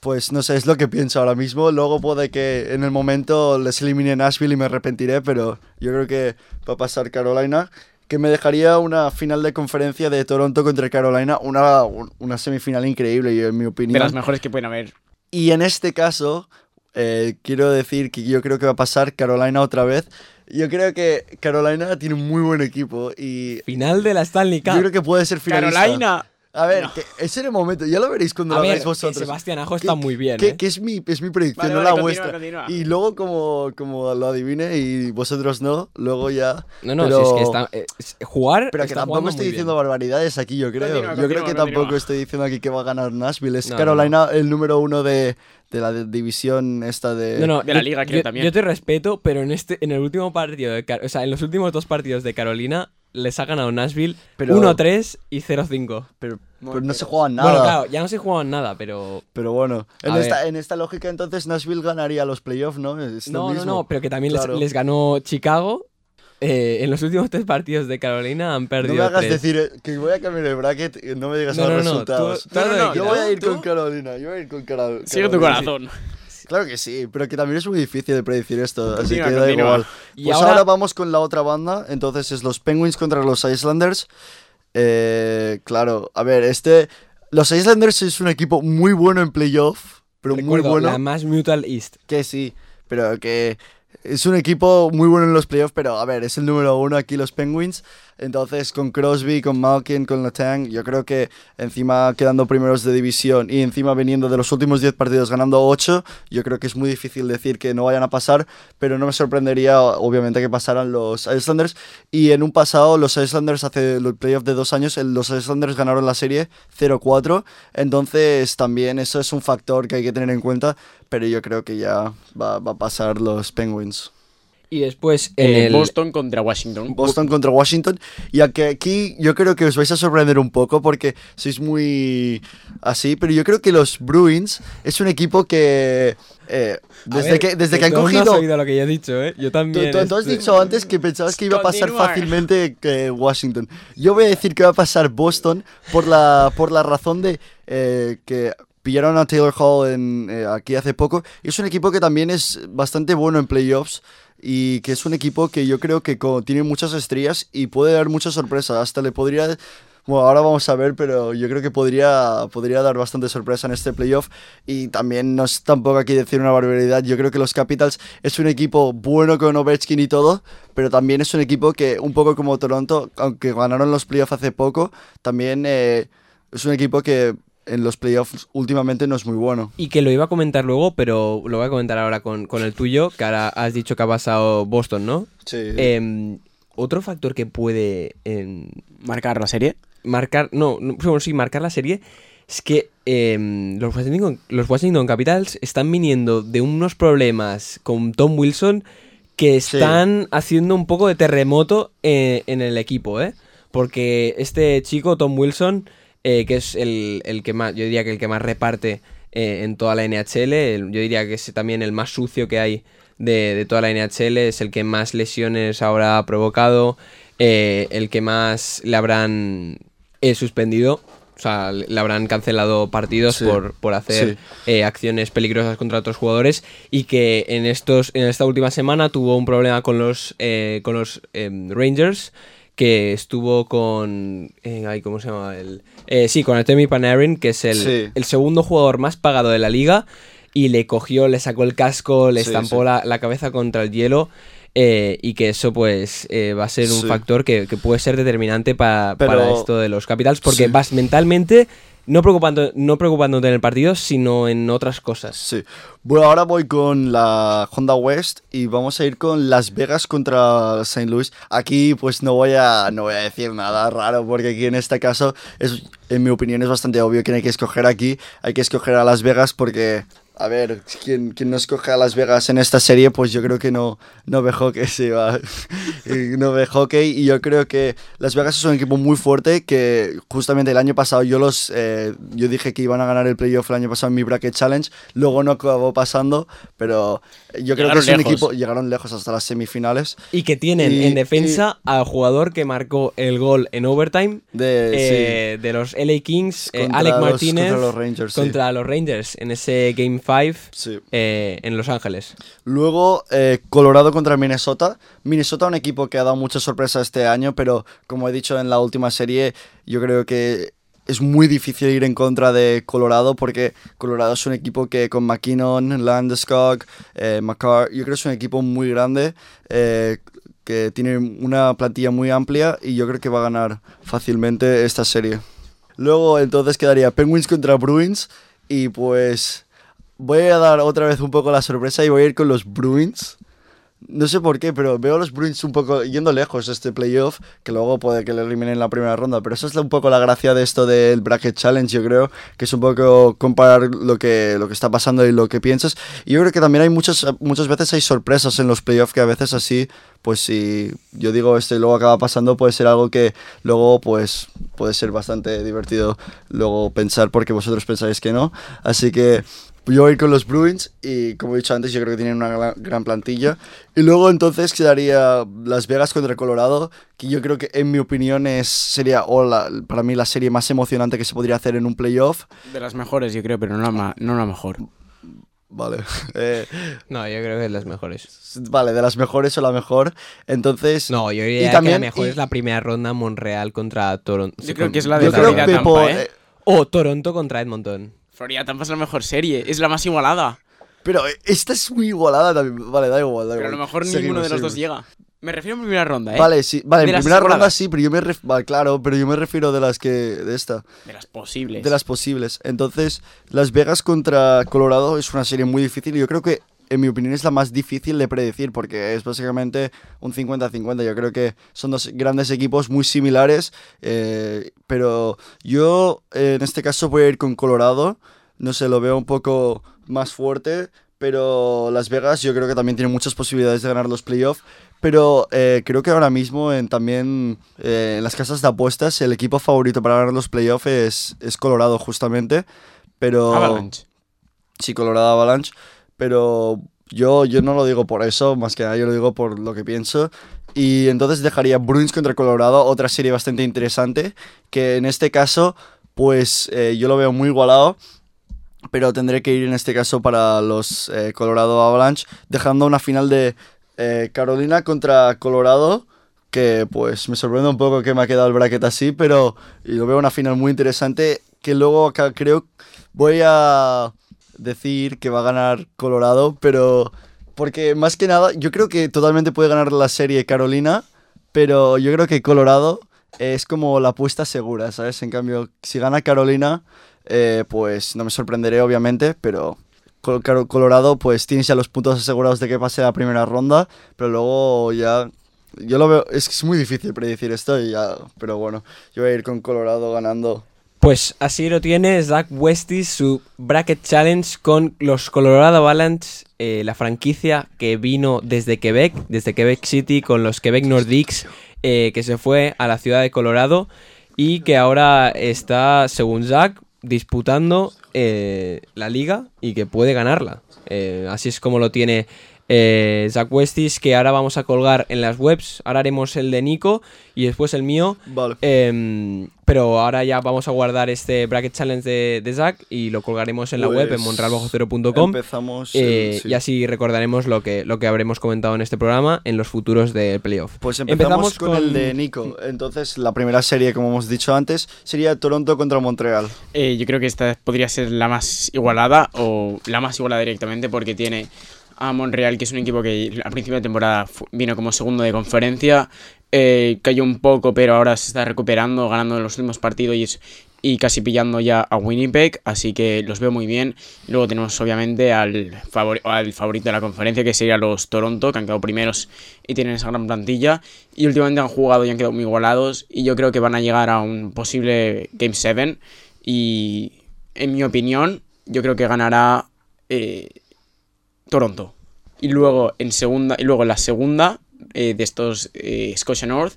pues no sé, es lo que pienso ahora mismo. Luego puede que en el momento les elimine Nashville y me arrepentiré, pero yo creo que va a pasar Carolina. Que me dejaría una final de conferencia de Toronto contra Carolina, una, una semifinal increíble, yo, en mi opinión. De las mejores que pueden haber. Y en este caso, eh, quiero decir que yo creo que va a pasar Carolina otra vez. Yo creo que Carolina tiene un muy buen equipo y Final de la Stanley Cup. yo creo que puede ser finalista. Carolina. A ver, que es en el momento, ya lo veréis cuando A lo ver, hagáis que vosotros. Sebastián Ajo Que- está muy bien, que, ¿eh? que es, mi, es mi predicción, Vale, no vale, la continúa, vuestra. continúa. Y luego, como, como lo adivine y vosotros no, luego ya. No, no, pero, si es que está, eh, es- jugar. Pero que está tampoco estoy diciendo bien. barbaridades aquí, yo creo. Continúa, yo creo continúa, que tampoco continúa. estoy diciendo aquí que va a ganar Nashville. Es No, no, Carolina el número uno de, de la de- división esta de. No, no, de la yo- liga, creo, yo, también. Yo te respeto, pero en este, en el último partido de Car- o sea, en los últimos dos partidos de Carolina les ha ganado Nashville Pero- 1-3 y 0-5. Pero, No, pero no se juegan nada. Bueno, claro, ya no se jugaban nada, pero. Pero bueno, en esta, en esta lógica entonces Nashville ganaría los playoffs, ¿no? Es lo No, no, mismo. no, pero que también les- Claro. les, ganó Chicago. Eh, en los últimos tres partidos de Carolina han No perdido. me hagas tres. decir eh, que voy a cambiar el bracket y no me digas No, los no, no, resultados. tú- No, no, que yo voy a ir ¿Tú? con Carolina, yo voy a ir con Carol- Sigue tu Carolina. Claro que sí, pero que también es muy difícil de predecir esto, así que da igual. Y Pues ahora- ahora... vamos con la otra banda, entonces es los Penguins contra los Islanders. Eh, claro, a ver, este... Los Islanders es un equipo muy bueno en playoff, pero Recuerdo, muy bueno. la más Mutual East. Que sí, pero que es un equipo muy bueno en los playoffs, pero a ver, es el número uno aquí los Penguins. Entonces, con Crosby, con Malkin, con Letang, yo creo que encima quedando primeros de división y encima viniendo de los últimos 10 partidos ganando 8, yo creo que es muy difícil decir que no vayan a pasar, pero no me sorprendería, obviamente, que pasaran los Islanders. Y en un pasado, los Islanders, hace los playoffs de dos años, el- los Islanders ganaron la serie 0-4. Entonces, también eso es un factor que hay que tener en cuenta, pero yo creo que ya va a pasar los Penguins. Y después en Eh, el... Boston contra Washington. Boston contra Washington. Y aquí yo creo que os vais a sorprender un poco porque sois muy así, pero yo creo que los Bruins es un equipo que eh, A desde ver, que desde que han tú no has cogido oído lo que yo he dicho, ¿eh? Yo Tú, también. tú- tú has este- dicho antes que pensabas que iba a pasar fácilmente que Washington. Yo voy a decir que va a pasar Boston por la, por la razón de eh, que pillaron a Taylor Hall eh, aquí hace poco. Y es un equipo que también es bastante bueno en playoffs. Y que es un equipo que yo creo que tiene muchas estrellas y puede dar muchas sorpresas. Hasta le podría... Bueno, ahora vamos a ver, pero yo creo que podría, podría dar bastante sorpresa en este playoff. Y también no es tampoco aquí decir una barbaridad. Yo creo que los Capitals es un equipo bueno con Ovechkin y todo, pero también es un equipo que, un poco como Toronto, aunque ganaron los playoffs hace poco, también eh, es un equipo que en los playoffs últimamente no es muy bueno. Y que lo iba a comentar luego, pero lo voy a comentar ahora con, con el tuyo, que ahora has dicho que ha pasado Boston, ¿no? Sí. Em, otro factor que puede em, Marcar la serie. marcar, no, no, bueno, sí, marcar la serie es que em, los, Washington, los Washington Capitals están viniendo de unos problemas con Tom Wilson que Sí. están haciendo un poco de terremoto eh, en el equipo, ¿eh? Porque este chico, Tom Wilson, eh, que es el, el que más, yo diría que el que más reparte eh, en toda la NHL, el- yo diría que es también el más sucio que hay de, de toda la NHL, es el que más lesiones ahora ha provocado, eh, el que más le habrán suspendido, o sea, le habrán cancelado partidos Sí, por, por hacer sí. eh, acciones peligrosas contra otros jugadores y que en estos en esta última semana tuvo un problema con los eh, con los em, Rangers que estuvo con cómo se llama el eh, sí con Artemi Panarin que es el, Sí. el segundo jugador más pagado de la liga y le cogió le sacó el casco le Sí, estampó sí. La, la cabeza contra el hielo eh, y que eso pues eh, va a ser un factor que, que puede ser determinante pa- Pero- para esto de los Capitals porque vas mentalmente no preocupando, no preocupándote en el partido, sino en otras cosas. Sí. Bueno, ahora voy con la Honda West y vamos a ir con Las Vegas contra St. Louis. Aquí pues no voy a no voy a decir nada raro porque aquí en este caso es en mi opinión es bastante obvio quién hay que escoger aquí. Hay que escoger a Las Vegas porque a ver, quien, quien no escoge a Las Vegas en esta serie, pues yo creo que no, no ve hockey, sí, va. Y no ve hockey. Y yo creo que Las Vegas es un equipo muy fuerte que justamente el año pasado yo los eh, yo dije que iban a ganar el playoff el año pasado en mi Bracket Challenge. Luego no acabó pasando, pero yo creo que es un lejos. equipo. Llegaron lejos hasta las semifinales. Y que tienen Y- en defensa al jugador que marcó el gol en overtime De, eh, de los LA Kings, eh, Alec los- Martínez, contra los Rangers, sí. contra los Rangers en ese Game 5 sí. eh, en Los Ángeles. Luego, eh, Colorado contra Minnesota. Minnesota, un equipo que ha dado mucha sorpresa este año, pero como he dicho en la última serie, yo creo que es muy difícil ir en contra de Colorado porque Colorado es un equipo que con McKinnon, Landeskog, eh, McCarr, yo creo que es un equipo muy grande. eh, que tiene una plantilla muy amplia y yo creo que va a ganar fácilmente esta serie. Luego entonces quedaría Penguins contra Bruins y pues voy a dar otra vez un poco la sorpresa y voy a ir con los Bruins. No sé por qué, pero veo los Bruins un poco yendo lejos este playoff, que luego puede que le eliminen en la primera ronda, pero eso es un poco la gracia de esto del Bracket Challenge, yo creo, que es un poco comparar lo que, lo que está pasando y lo que piensas. Y yo creo que también hay muchas, muchas veces hay sorpresas en los playoffs que a veces así, pues si yo digo esto y luego acaba pasando, puede ser algo que luego pues puede ser bastante divertido luego pensar porque vosotros pensáis que no. Así que yo voy a ir con los Bruins y como he dicho antes yo creo que tienen una gran plantilla. Y luego entonces quedaría Las Vegas contra Colorado, que yo creo que en mi opinión es, sería o la- para mí la serie más emocionante que se podría hacer en un playoff. De las mejores, yo creo, pero no la, ma- no la mejor. Vale. Eh, No, yo creo que es las mejores. vale, de las mejores o la mejor. Entonces... No, yo Y diría también- que la mejor y- es la primera ronda Monreal contra Toronto. Yo creo que es la de yo creo Florida que Tampa, por- ¿eh? eh, O Toronto contra Edmonton. Florida Tampa es la mejor serie, es la más igualada. Pero eh, esta es muy igualada también. Vale, da igual, da Pero a igual. lo mejor Seguimos, ninguno de los dos llega. Me refiero a primera ronda, ¿eh? Vale, sí, vale, en primera ronda sí, pero yo me ref... vale, claro, pero yo me refiero de las que de esta, De las posibles. de las posibles. Entonces, Las Vegas contra Colorado es una serie muy difícil y yo creo que en mi opinión es la más difícil de predecir porque es básicamente un 50-50. Yo creo que son dos grandes equipos muy similares, eh, pero yo eh, en este caso voy a ir con Colorado. No sé, lo veo un poco más fuerte, pero Las Vegas yo creo que también tiene muchas posibilidades de ganar los playoffs. Pero eh, creo que ahora mismo en, también eh, en las casas de apuestas el equipo favorito para ganar los playoffs es, es Colorado justamente. Pero... Avalanche. Sí, Colorado Avalanche. Pero yo, yo no lo digo por eso, más que nada yo lo digo por lo que pienso. Y entonces dejaría Bruins contra Colorado, otra serie bastante interesante, que en este caso, pues eh, yo lo veo muy igualado, pero tendré que ir en este caso para los eh, Colorado Avalanche, dejando una final de eh, Carolina contra Colorado, que pues me sorprende un poco que me ha quedado el bracket así, pero y lo veo una final muy interesante, que luego acá creo voy a decir que va a ganar Colorado, pero porque más que nada yo creo que totalmente puede ganar la serie Carolina, pero yo creo que Colorado es como la apuesta segura, ¿sabes? En cambio, si gana Carolina, eh, pues no me sorprenderé obviamente, pero Colorado pues tiene ya los puntos asegurados de que pase la primera ronda, pero luego ya... Yo lo veo, es es muy difícil predecir esto, y ya, pero bueno, yo voy a ir con Colorado ganando. Pues así lo tiene Zach Westis, su Bracket Challenge con los Colorado Avalanche, eh, la franquicia que vino desde Quebec, desde Quebec City, con los Quebec Nordiques, eh, que se fue a la ciudad de Colorado y que ahora está, según Zach, disputando eh, la liga y que puede ganarla. Así es como lo tiene eh, Zach Westis, que ahora vamos a colgar en las webs. Ahora haremos el de Nico y después el mío. Vale. Em, pero ahora ya vamos a guardar este Bracket Challenge de, de Zach y lo colgaremos en la web en Pues, monrealbajocero.com. Empezamos. eh, sí. Y así recordaremos lo que, lo que habremos comentado en este programa en los futuros del playoff. Pues empezamos, con, el de Nico. Entonces, la primera serie, como hemos dicho antes, sería Toronto contra Montreal. Eh, yo creo que esta podría ser la más igualada o la más igualada directamente porque tiene a Montreal, que es un equipo que al principio de temporada vino como segundo de conferencia, eh, cayó un poco, pero ahora se está recuperando, ganando los últimos partidos y, es- y casi pillando ya a Winnipeg, así que los veo muy bien. Luego tenemos obviamente al, al favorito de la conferencia, que sería los Toronto, que han quedado primeros y tienen esa gran plantilla. Y últimamente han jugado y han quedado muy igualados, y yo creo que van a llegar a un posible Game 7. Y en mi opinión, yo creo que ganará eh, Toronto. Y luego en segunda, y luego en la segunda eh, de estos eh, Scotia North.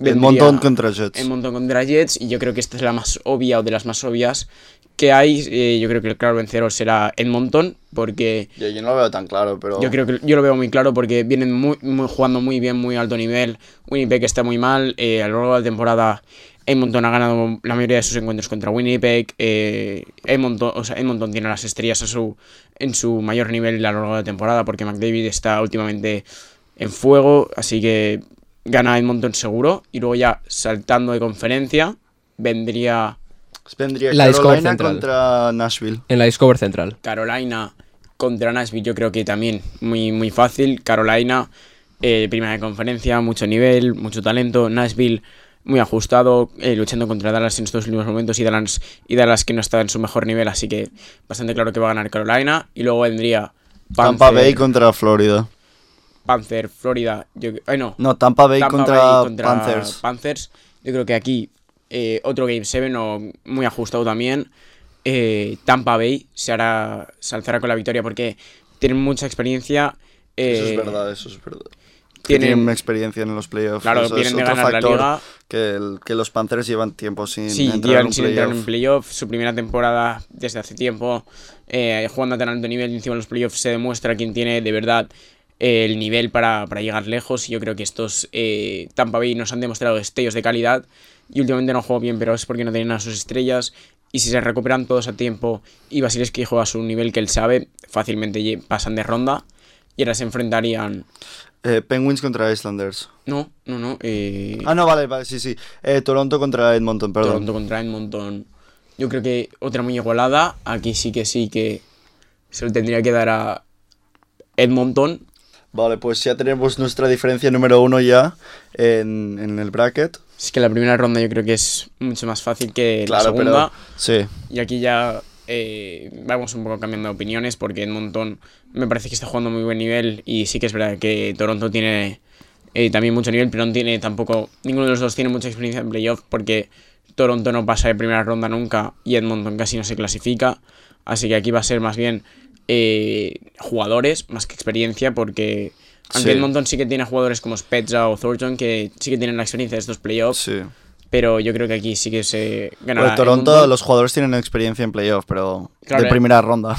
vendría Edmonton contra Jets. Edmonton contra Jets. Y yo creo que esta es la más obvia o de las más obvias que hay. Eh, yo creo que el claro vencedor será Edmonton. Porque Yo, yo no lo veo tan claro, pero. yo creo que yo lo veo muy claro porque vienen muy, muy- jugando muy bien, muy alto nivel. Winnipeg está muy mal. eh, a lo largo de la temporada, Edmonton ha ganado la mayoría de sus encuentros contra Winnipeg. eh, Edmonton, o sea, Edmonton tiene las estrellas a su, en su mayor nivel a lo largo de la temporada porque McDavid está últimamente en fuego. Así que gana Edmonton seguro. Y luego ya saltando de conferencia, vendría Vendría La Carolina contra Nashville. En la Discover Central. Carolina contra Nashville, yo creo que también muy, muy fácil. Carolina, eh, primera de conferencia, mucho nivel, mucho talento. Nashville, muy ajustado, eh, luchando contra Dallas en estos últimos momentos y Dallas, y Dallas que no está en su mejor nivel, así que bastante claro que va a ganar Carolina. Y luego vendría Tampa Panther, Bay contra Florida. Panther, Florida. Yo, ay, no, No, Tampa Bay, Tampa contra, Bay contra Panthers. Panthers. Yo creo que aquí eh, otro Game 7 o muy ajustado también. Eh, Tampa Bay se hará, se alzará con la victoria porque tienen mucha experiencia. Eso eh, es verdad, eso es verdad. Tienen, tienen experiencia en los playoffs. claro, eso vienen es de otro ganar la liga. Que, el- que los Panthers llevan tiempo sin Sí, entrar en llevan un sin entrar en playoff. Su primera temporada desde hace tiempo, eh, jugando a tan alto nivel. y Encima en los playoffs se demuestra quién tiene de verdad eh, el nivel para, para llegar lejos. Y yo creo que estos eh, Tampa Bay nos han demostrado destellos de calidad. Y últimamente no juego bien, pero es porque no tienen a sus estrellas. Y si se recuperan todos a tiempo y Vasilevski juega a su nivel que él sabe, fácilmente pasan de ronda. Y ahora se enfrentarían. Eh, Penguins contra Islanders. No, no, no. Eh, Ah, no, vale, vale, sí, sí. Eh, Toronto contra Edmonton, perdón. Toronto contra Edmonton. Yo creo que otra muy igualada. Aquí sí que sí que se lo tendría que dar a Edmonton. Vale, pues ya tenemos nuestra diferencia número uno ya en, en el bracket. Es que la primera ronda yo creo que es mucho más fácil que la segunda. pero sí. Y aquí ya eh, vamos un poco cambiando de opiniones porque Edmonton me parece que está jugando muy buen nivel y sí que es verdad que Toronto tiene eh, también mucho nivel, pero no tiene tampoco, ninguno de los dos tiene mucha experiencia en playoff porque Toronto no pasa de primera ronda nunca y Edmonton casi no se clasifica. Así que aquí va a ser más bien eh, jugadores más que experiencia porque... Aunque Sí. Edmonton sí que tiene jugadores como Spezza o Thornton que sí que tienen la experiencia de estos playoffs, Sí. Pero yo creo que aquí sí que se ganará. Bueno, Toronto, Edmonton. los jugadores tienen experiencia en playoff, pero Claro, de eh. primera ronda.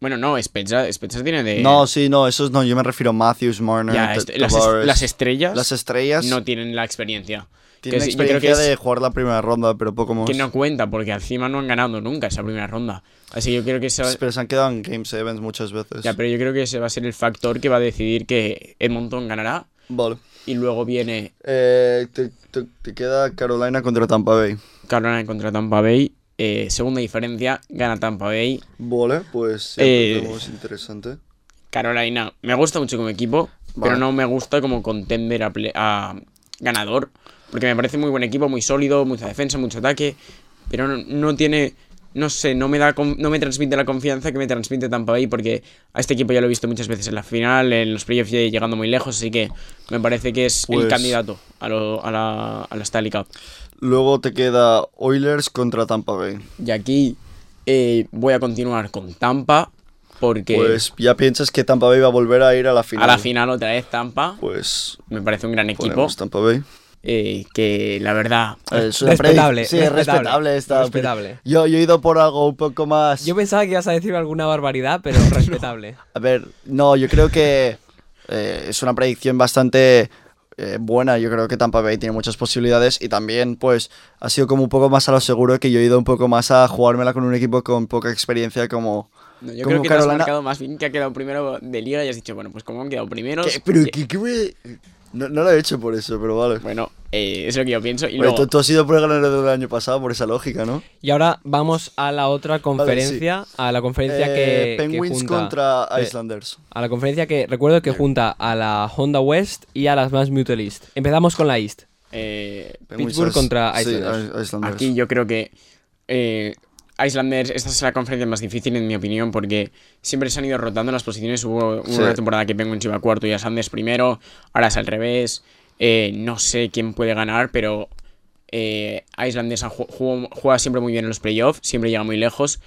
Bueno, no, Spezza, Spezza tiene de... No, sí, no, esos no. Yo me refiero a Matthews, Marner, Ya, T- est- las, estrellas Las estrellas no tienen la experiencia. tienen que sí, yo creo experiencia que es- de jugar la primera ronda, pero poco más. Que no cuenta, porque encima no han ganado nunca esa primera ronda. Así que yo creo que ese va, Pero se han quedado en Game 7 muchas veces. ya, pero yo creo que ese va a ser el factor que va a decidir que Edmonton ganará. Vale. Y luego viene Eh, te, te- te queda Carolina contra Tampa Bay. Carolina contra Tampa Bay. Eh, segunda diferencia, gana Tampa Bay. Vale, pues Eh, es interesante. Carolina me gusta mucho como equipo, Vale. pero no me gusta como contender a, a ganador. Porque me parece muy buen equipo, muy sólido, mucha defensa, mucho ataque. Pero no, no tiene. No sé, no me, da, no me transmite la confianza que me transmite Tampa Bay. Porque a este equipo ya lo he visto muchas veces en la final, en los playoffs ya llegando muy lejos. Así que me parece que es el Pues- candidato a, lo- a, la, a la Stanley Cup. Luego te queda Oilers contra Tampa Bay. Y aquí eh, voy a continuar con Tampa. Porque Pues ya piensas que Tampa Bay va a volver a ir a la final. a la final otra vez Tampa. Pues Me parece un gran equipo. Tampa Bay. Eh, que la verdad Es una Respetable, Sí, es respetable, respetable esta. respetable. Yo, yo he ido por algo un poco más. Yo pensaba que ibas a decir alguna barbaridad, pero respetable. A ver, no, yo creo que eh, es una predicción bastante eh, buena. Yo creo que Tampa Bay tiene muchas posibilidades y también, pues, ha sido como un poco más a lo seguro que yo he ido un poco más a jugármela con un equipo con poca experiencia como. No, yo como creo que te has Carolina. marcado más bien que ha quedado primero de liga y has dicho, bueno, pues como han quedado primeros. ¿Qué? Pero, ¿qué, qué me- No, no lo he hecho por eso, pero vale. Bueno, eh, es lo que yo pienso. Y luego, tú, tú has ido por el ganador del año pasado por esa lógica, ¿no? Y ahora vamos a la otra conferencia, a la conferencia Eh, que, que Penguins junta, contra eh, Islanders. a la conferencia que recuerdo que junta a la Honda West y a las más Mutual East. Empezamos con la East. eh, Pittsburgh contra sí, Islanders. I- Islanders. aquí yo creo que eh, Islanders, esta es la conferencia más difícil en mi opinión porque siempre se han ido rotando las posiciones. Hubo Sí. una temporada que Penguins iba cuarto y Islanders primero, ahora es al revés. Eh, no sé quién puede ganar, pero eh, Islanders juega siempre muy bien en los playoffs, siempre llega muy lejos.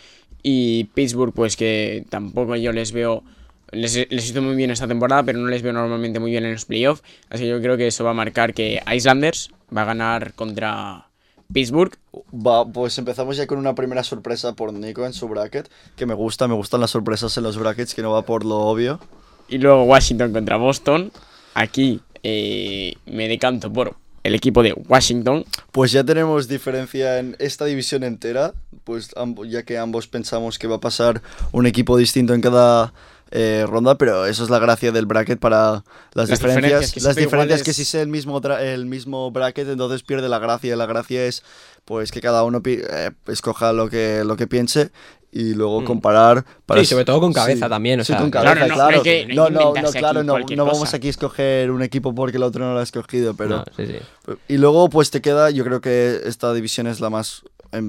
Y Pittsburgh, pues que tampoco yo les veo. Les, les hizo muy bien esta temporada, pero no les veo normalmente muy bien en los playoffs. Así que yo creo que eso va a marcar que Islanders va a ganar contra Pittsburgh. Va, pues empezamos ya con una primera sorpresa por Nico en su bracket, que me gusta, me gustan las sorpresas en los brackets, que no va por lo obvio. Y luego Washington contra Boston. Aquí eh, me decanto por el equipo de Washington. Pues ya tenemos diferencia en esta división entera, pues ya que ambos pensamos que va a pasar un equipo distinto en cada eh, ronda, pero eso es la gracia del bracket para las, Las diferencias. diferencias, las diferencias iguales- que si es el mismo, el mismo bracket, entonces pierde la gracia. La gracia es pues que cada uno pi- eh, escoja lo que, lo que piense y luego comparar. Para Mm. Sí, sobre todo con cabeza sí. también, o Sí, sea, con cabeza, no, claro. no que- no no, que no, no, inventarse claro, no, no vamos cosa. aquí a escoger un equipo porque el otro no lo ha escogido, pero... No, sí, sí. Y luego, pues te queda, yo creo que esta división es la más,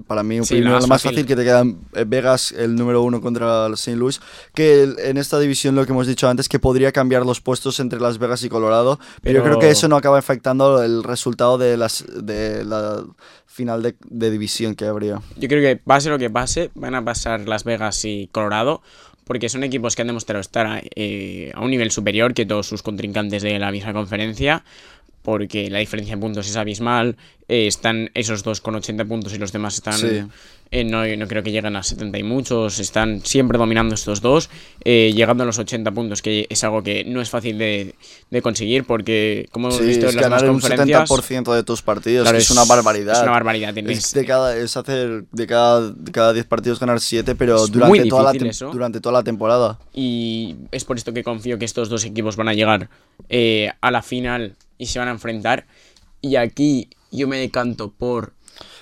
para mí, Sí, la más más fácil. fácil que te quedan eh, Vegas, el número uno contra el St. Louis. Que el- en esta división, lo que hemos dicho antes, que podría cambiar los puestos entre Las Vegas y Colorado. Pero, yo creo que Pero- eso no acaba afectando el resultado de, las, de la final de, de división que habría. Yo creo que pase lo que pase, van a pasar Las Vegas y Colorado. Porque son equipos que han demostrado estar eh, a un nivel superior que todos sus contrincantes de la misma conferencia. Porque la diferencia en puntos es abismal. eh, están esos dos con 80 puntos y los demás están. Sí. eh, no, no creo que lleguen a 70 y muchos. Están siempre dominando estos dos. eh, llegando a los 80 puntos, que es algo que no es fácil de, de conseguir. Porque, como hemos Sí, visto es en las ganar un conferencias. 70% de tus partidos, claro, es, una barbaridad. Es una barbaridad. Es, tienes- de cada, es hacer de cada, de cada 10 partidos ganar 7, pero Es durante, toda la eso. durante toda la temporada. Y es por esto que confío que estos dos equipos van a llegar a la final y se van a enfrentar. Y aquí yo me decanto por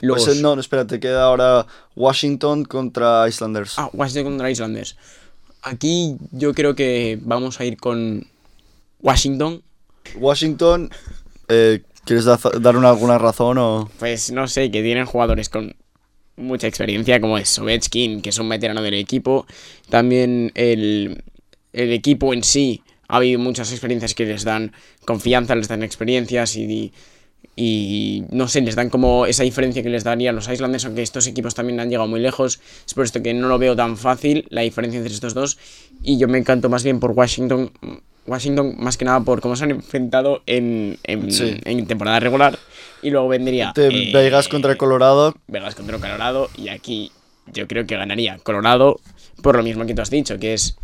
los. Pues, eh, no, no, espera, te queda ahora Washington contra Islanders. Ah, Washington contra Islanders. Aquí yo creo que vamos a ir con Washington. Washington, eh, ¿quieres da- dar una- alguna razón o...? Pues no sé, que tienen jugadores con mucha experiencia, como es Ovechkin, que es un veterano del equipo. También el, el equipo en sí ha habido muchas experiencias que les dan confianza, les dan experiencias y, y no sé, les dan como esa diferencia que les darían los Islanders, aunque estos equipos también han llegado muy lejos. Es por esto que no lo veo tan fácil, la diferencia entre estos dos. Y yo me encanto más bien por Washington. Washington, más que nada por cómo se han enfrentado en, en, Sí. en temporada regular. Y luego vendría. Te eh, Vegas contra Colorado. Vegas contra Colorado. Y aquí yo creo que ganaría Colorado por lo mismo que tú has dicho, que es.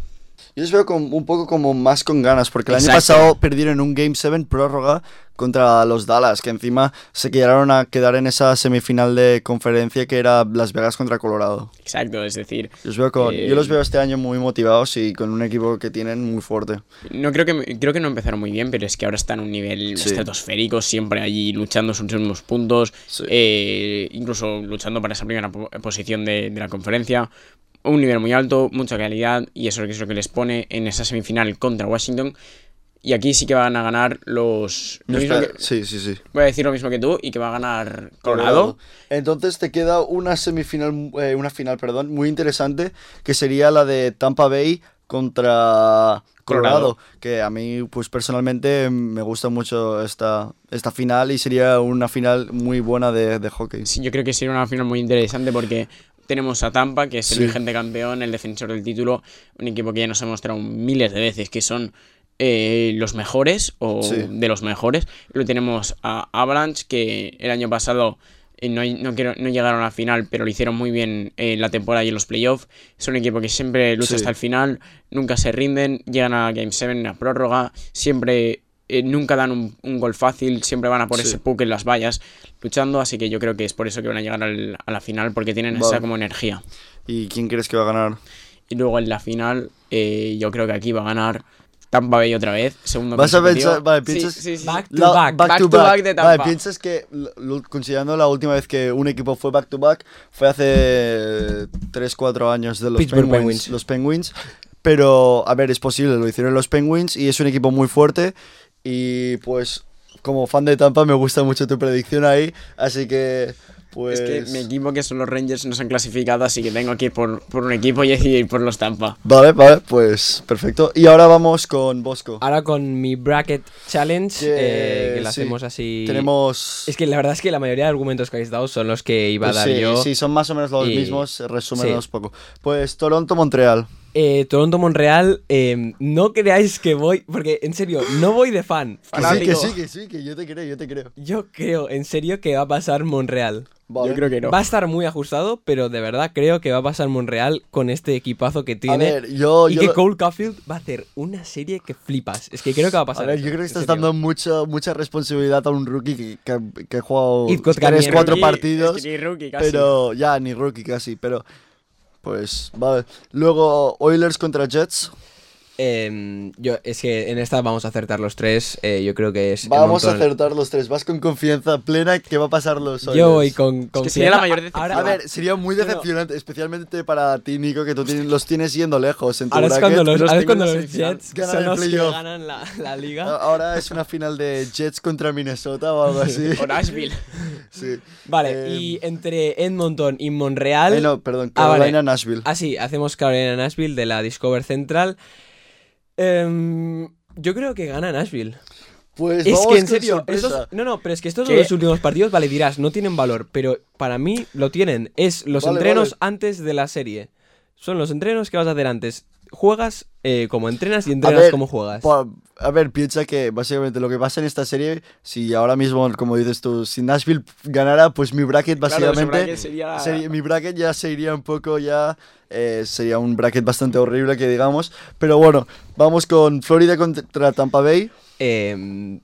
Yo les veo como- un poco como más con ganas, porque el año Exacto. pasado perdieron un Game 7 prórroga contra los Dallas, que encima se quedaron a quedar en esa semifinal de conferencia que era Las Vegas contra Colorado. Exacto, es decir. Yo los veo, con- Eh, yo los veo este año muy motivados y con un equipo que tienen muy fuerte. No creo que creo que no empezaron muy bien, pero es que ahora están a un nivel Sí. estratosférico, siempre allí luchando sus mismos puntos, Sí. eh, incluso luchando para esa primera po- posición de, de la conferencia. Un nivel muy alto, mucha calidad, y eso es lo que les pone en esa semifinal contra Washington. Y aquí sí que van a ganar los. lo mismo Espera, que- Sí, sí, sí. voy a decir lo mismo que tú, y que va a ganar Colorado. Entonces te queda una semifinal, eh, una final, perdón, muy interesante, que sería la de Tampa Bay contra Colorado, Colorado. que a mí, pues personalmente me gusta mucho esta, esta final y sería una final muy buena de, de hockey. Sí, yo creo que sería una final muy interesante porque tenemos a Tampa, que es el Sí. vigente campeón, el defensor del título, un equipo que ya nos ha mostrado miles de veces que son eh, los mejores o Sí. de los mejores. Luego tenemos a Avalanche, que el año pasado eh, no, no, llegaron a la final, pero lo hicieron muy bien en la temporada y en los playoffs. Es un equipo que siempre lucha Sí. hasta el final, nunca se rinden, llegan a Game 7 en la prórroga, siempre... eh, nunca dan un, un gol fácil, siempre van a por Sí. ese puck en las vallas luchando, así que yo creo que es por eso que van a llegar al- a la final, porque tienen Vale. esa como energía. ¿Y quién crees que va a ganar? Y luego en la final, eh, yo creo que aquí va a ganar Tampa Bay otra vez, segundo Vas a pensar- vale, piensas- sí, sí. Back to La- back. Back to back de Tampa. Vale, piensas que, lo- considerando la última vez que un equipo fue back to back, fue hace 3-4 años de los Pittsburgh Penguins, Penguins. Los Penguins. Pero, a ver, es posible, lo hicieron los Penguins y es un equipo muy fuerte. Y pues, como fan de Tampa, me gusta mucho tu predicción ahí. Así que, pues. Es que mi equipo, que son los Rangers, no se han clasificado, así que tengo que ir por, por un equipo y ir por los Tampa. Vale, vale, pues perfecto. Y ahora vamos con Bosco. Ahora con mi bracket challenge, Que- eh, que sí, hacemos así. Tenemos. Es que la verdad es que la mayoría de argumentos que habéis dado son los que iba a pues dar sí, yo. sí, son más o menos los Y- mismos, resúmenos sí. poco. Pues Toronto-Montreal. Eh, Toronto-Monreal, eh, no creáis que voy, porque en serio, no voy de fan. Que sí, que sí, que sí, que yo te creo, yo te creo. Yo creo, en serio, que va a pasar Monreal. Vale. Yo creo que no. Va a estar muy ajustado, pero de verdad creo que va a pasar Monreal con este equipazo que tiene. ver, yo- y yo que lo- Cole Caulfield va a hacer una serie que flipas. Es que creo que va a A pasar. ver, eso, yo creo que estás serio. dando mucha, mucha responsabilidad a un rookie que, que, que ha jugado It got 3, Ganier. 4 Rookie, partidos. es que ni rookie casi. Pero ya, ni rookie casi, pero pues vale. Luego Oilers contra Jets. Em, yo, es que en esta vamos a acertar los tres. eh, yo creo que es. Vamos a acertar los tres. Vas con confianza plena que va a pasar los Oilers. Yo voy con. con que sería la confianza. mayor decepción. Ahora- A ver, sería muy no. decepcionante, especialmente para ti, Nico, que tú tienes- los tienes yendo lejos en tu Ahora es bracket. cuando los, los ahora es cuando los. Jets Ganan los que ganan la, la liga. A- Ahora es una final de Jets contra Minnesota o algo así. O Nashville. Sí. Vale, Eh, y entre Edmonton y Monreal. eh, no, perdón, Ah, vale. Carolina, Nashville. Ah, sí, hacemos Carolina Nashville de la Discover Central. Em, yo creo que gana Nashville. Pues Es vamos que en serio, estos- no, no, pero es que estos ¿Qué? dos últimos partidos, vale, dirás, no tienen valor, pero para mí lo tienen. Es los Vale, entrenos vale. antes de la serie. Son los entrenos que vas a hacer antes. Juegas eh, como entrenas y entrenas ver, como juegas. a ver, piensa que básicamente lo que pasa en esta serie, si ahora mismo, como dices tú, si Nashville ganara, pues mi bracket Claro, básicamente, ese bracket sería- sería- mi bracket ya se iría un poco ya, eh, sería un bracket bastante horrible que digamos, pero bueno, vamos con Florida contra Tampa Bay. Em,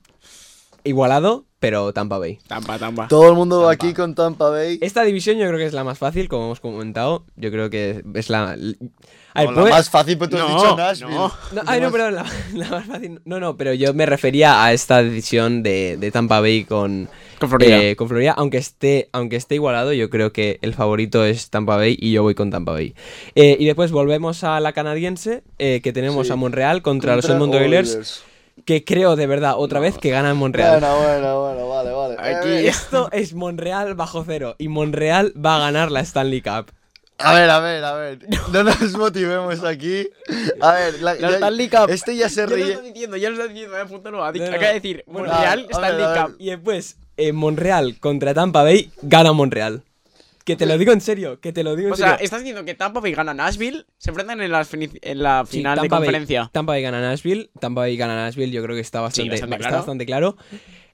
igualado. Pero Tampa Bay. Tampa, tampa. Todo el mundo Tampa. aquí con Tampa Bay. Esta división yo creo que es la más fácil, como hemos comentado. Yo creo que es la... A ver, No, la más fácil, pero tú has No, dicho Nashville. no. No, ay, no, perdón, la, la más fácil. No, no, pero yo me refería a esta decisión de, de Tampa Bay con, Con Florida. eh, con Florida. Aunque esté, aunque esté igualado, yo creo que el favorito es Tampa Bay y yo voy con Tampa Bay. Eh, y después volvemos a la canadiense, eh, que tenemos Sí. a Monreal contra, los Edmonton Oilers, Oilers. Que creo de verdad otra vez que gana en Monreal. Bueno, bueno, bueno, vale, vale. Aquí- Eh, Esto es Monreal bajo cero y Monreal va a ganar la Stanley Cup. A ver, a ver, a ver. No nos motivemos aquí. A ver, la, Stanley Cup. Este ya se Ya lo ríe. está diciendo, ya lo está diciendo, eh, dicho- No, no. Acaba de decir, Monreal, Stanley. Cup. Y después, eh, Monreal contra Tampa Bay, gana Monreal. Que te lo digo en serio, que te lo digo en O sea, serio. estás diciendo que Tampa Bay gana Nashville, se enfrentan en la, en la Sí, final de Bay- conferencia. Tampa Bay gana Nashville. Tampa Bay gana Nashville, yo creo que está bastante, bastante está claro. bastante claro.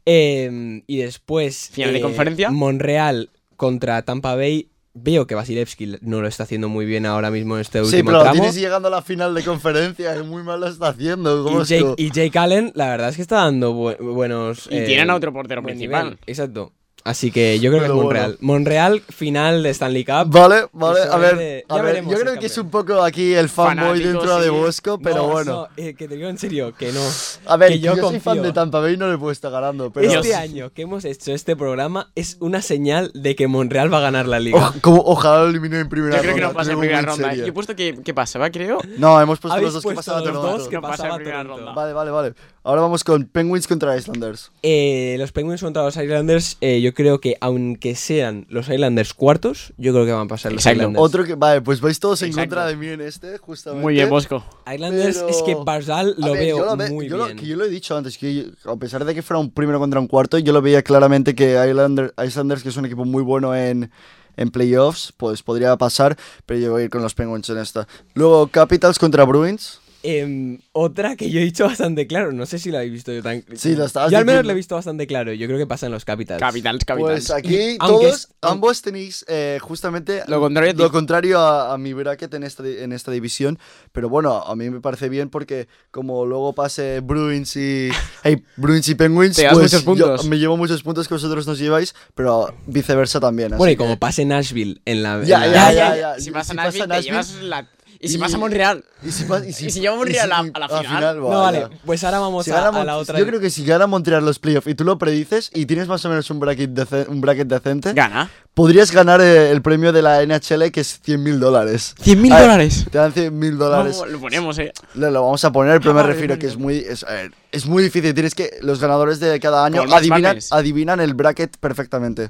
Eh, y después. Final de eh, conferencia. Monreal contra Tampa Bay. Veo que Vasilevsky no lo está haciendo muy bien ahora mismo en este Sí, último pero lo tramo. tienes llegando a la final de conferencia. que muy mal lo está haciendo. ¿Cómo Y Jake, y Jake Allen, la verdad es que está dando bu- buenos. Y eh, tienen a otro portero principal. nivel. Exacto. Así que yo creo que es Pero Monreal. Monreal, final de Stanley Cup. Vale, vale, a ver, de- a ver, yo creo que es un poco aquí el fanboy dentro de sí. Bosco, pero No, bueno. no, eh, que te digo en serio, que no. A ver, que yo, yo, soy fan de Tampa Bay y no le puedo estar ganando, pero... Este año que hemos hecho este programa es una señal de que Monreal va a ganar la liga. Oja- como, ojalá lo eliminen en primera Yo creo que ronda. no pasa en primera ronda. seria. Yo he puesto que, ¿qué pasaba, creo. No, hemos puesto Habéis los dos que pasaban los dos que No pasa pasaba en primera ronda. Vale, vale, vale. Ahora vamos con Penguins contra Islanders. Eh, los Penguins contra los Islanders, eh, yo creo que aunque sean los Islanders cuartos, yo creo que van a pasar los Exacto. Islanders. Otro que... Vale, pues vais todos en contra de mí en este, justamente. Muy bien, Bosco. Islanders Pero- es que Barzal lo ver, veo yo ve- muy yo lo- bien. que yo lo he dicho antes, que yo- a pesar de que fuera un primero contra un cuarto, yo lo veía claramente que Islander- Islanders, que es un equipo muy bueno en, en playoffs, pues podría pasar, pero yo voy a ir con los Penguins en esta. Luego Capitals contra Bruins. Em, otra que yo he dicho bastante claro, no sé si la habéis visto yo tan Sí, lo estabas Yo al menos diciendo. lo he visto bastante claro, yo creo que pasan los Capitals. Capitals, Capitals. Pues aquí aunque todos, es- ambos tenéis eh, justamente Lo contrario a ti. lo contrario a, a mi bracket en esta, di- en esta división, pero bueno, a mí me parece bien porque como luego pase Bruins y, hey, Bruins y Penguins, Te pues muchos puntos. yo me llevo muchos puntos que vosotros nos lleváis, pero viceversa también. así Bueno, y que- como pase Nashville en la... en Ya, la- ya, ya, ya. Si Y vas a si Nashville, pasa te llevas la... Y si y- vas a Montreal. Y si, y si, Y si lleva Montreal a la- a final. No, vale, ya. pues ahora vamos Si a, la otra. Yo creo que si gana Montreal los playoffs y tú lo predices y tienes más o menos un bracket, dece- un bracket decente, Gana. podrías ganar eh, el premio de la NHL que es 100 mil dólares. ¿100.000 A ver, dólares? Te dan 100 mil dólares. Lo ponemos, eh. Lo, lo vamos a poner, pero me refiero que es muy, es, a ver, es muy difícil. Tienes que los ganadores de cada año adivinan, adivinan el bracket perfectamente.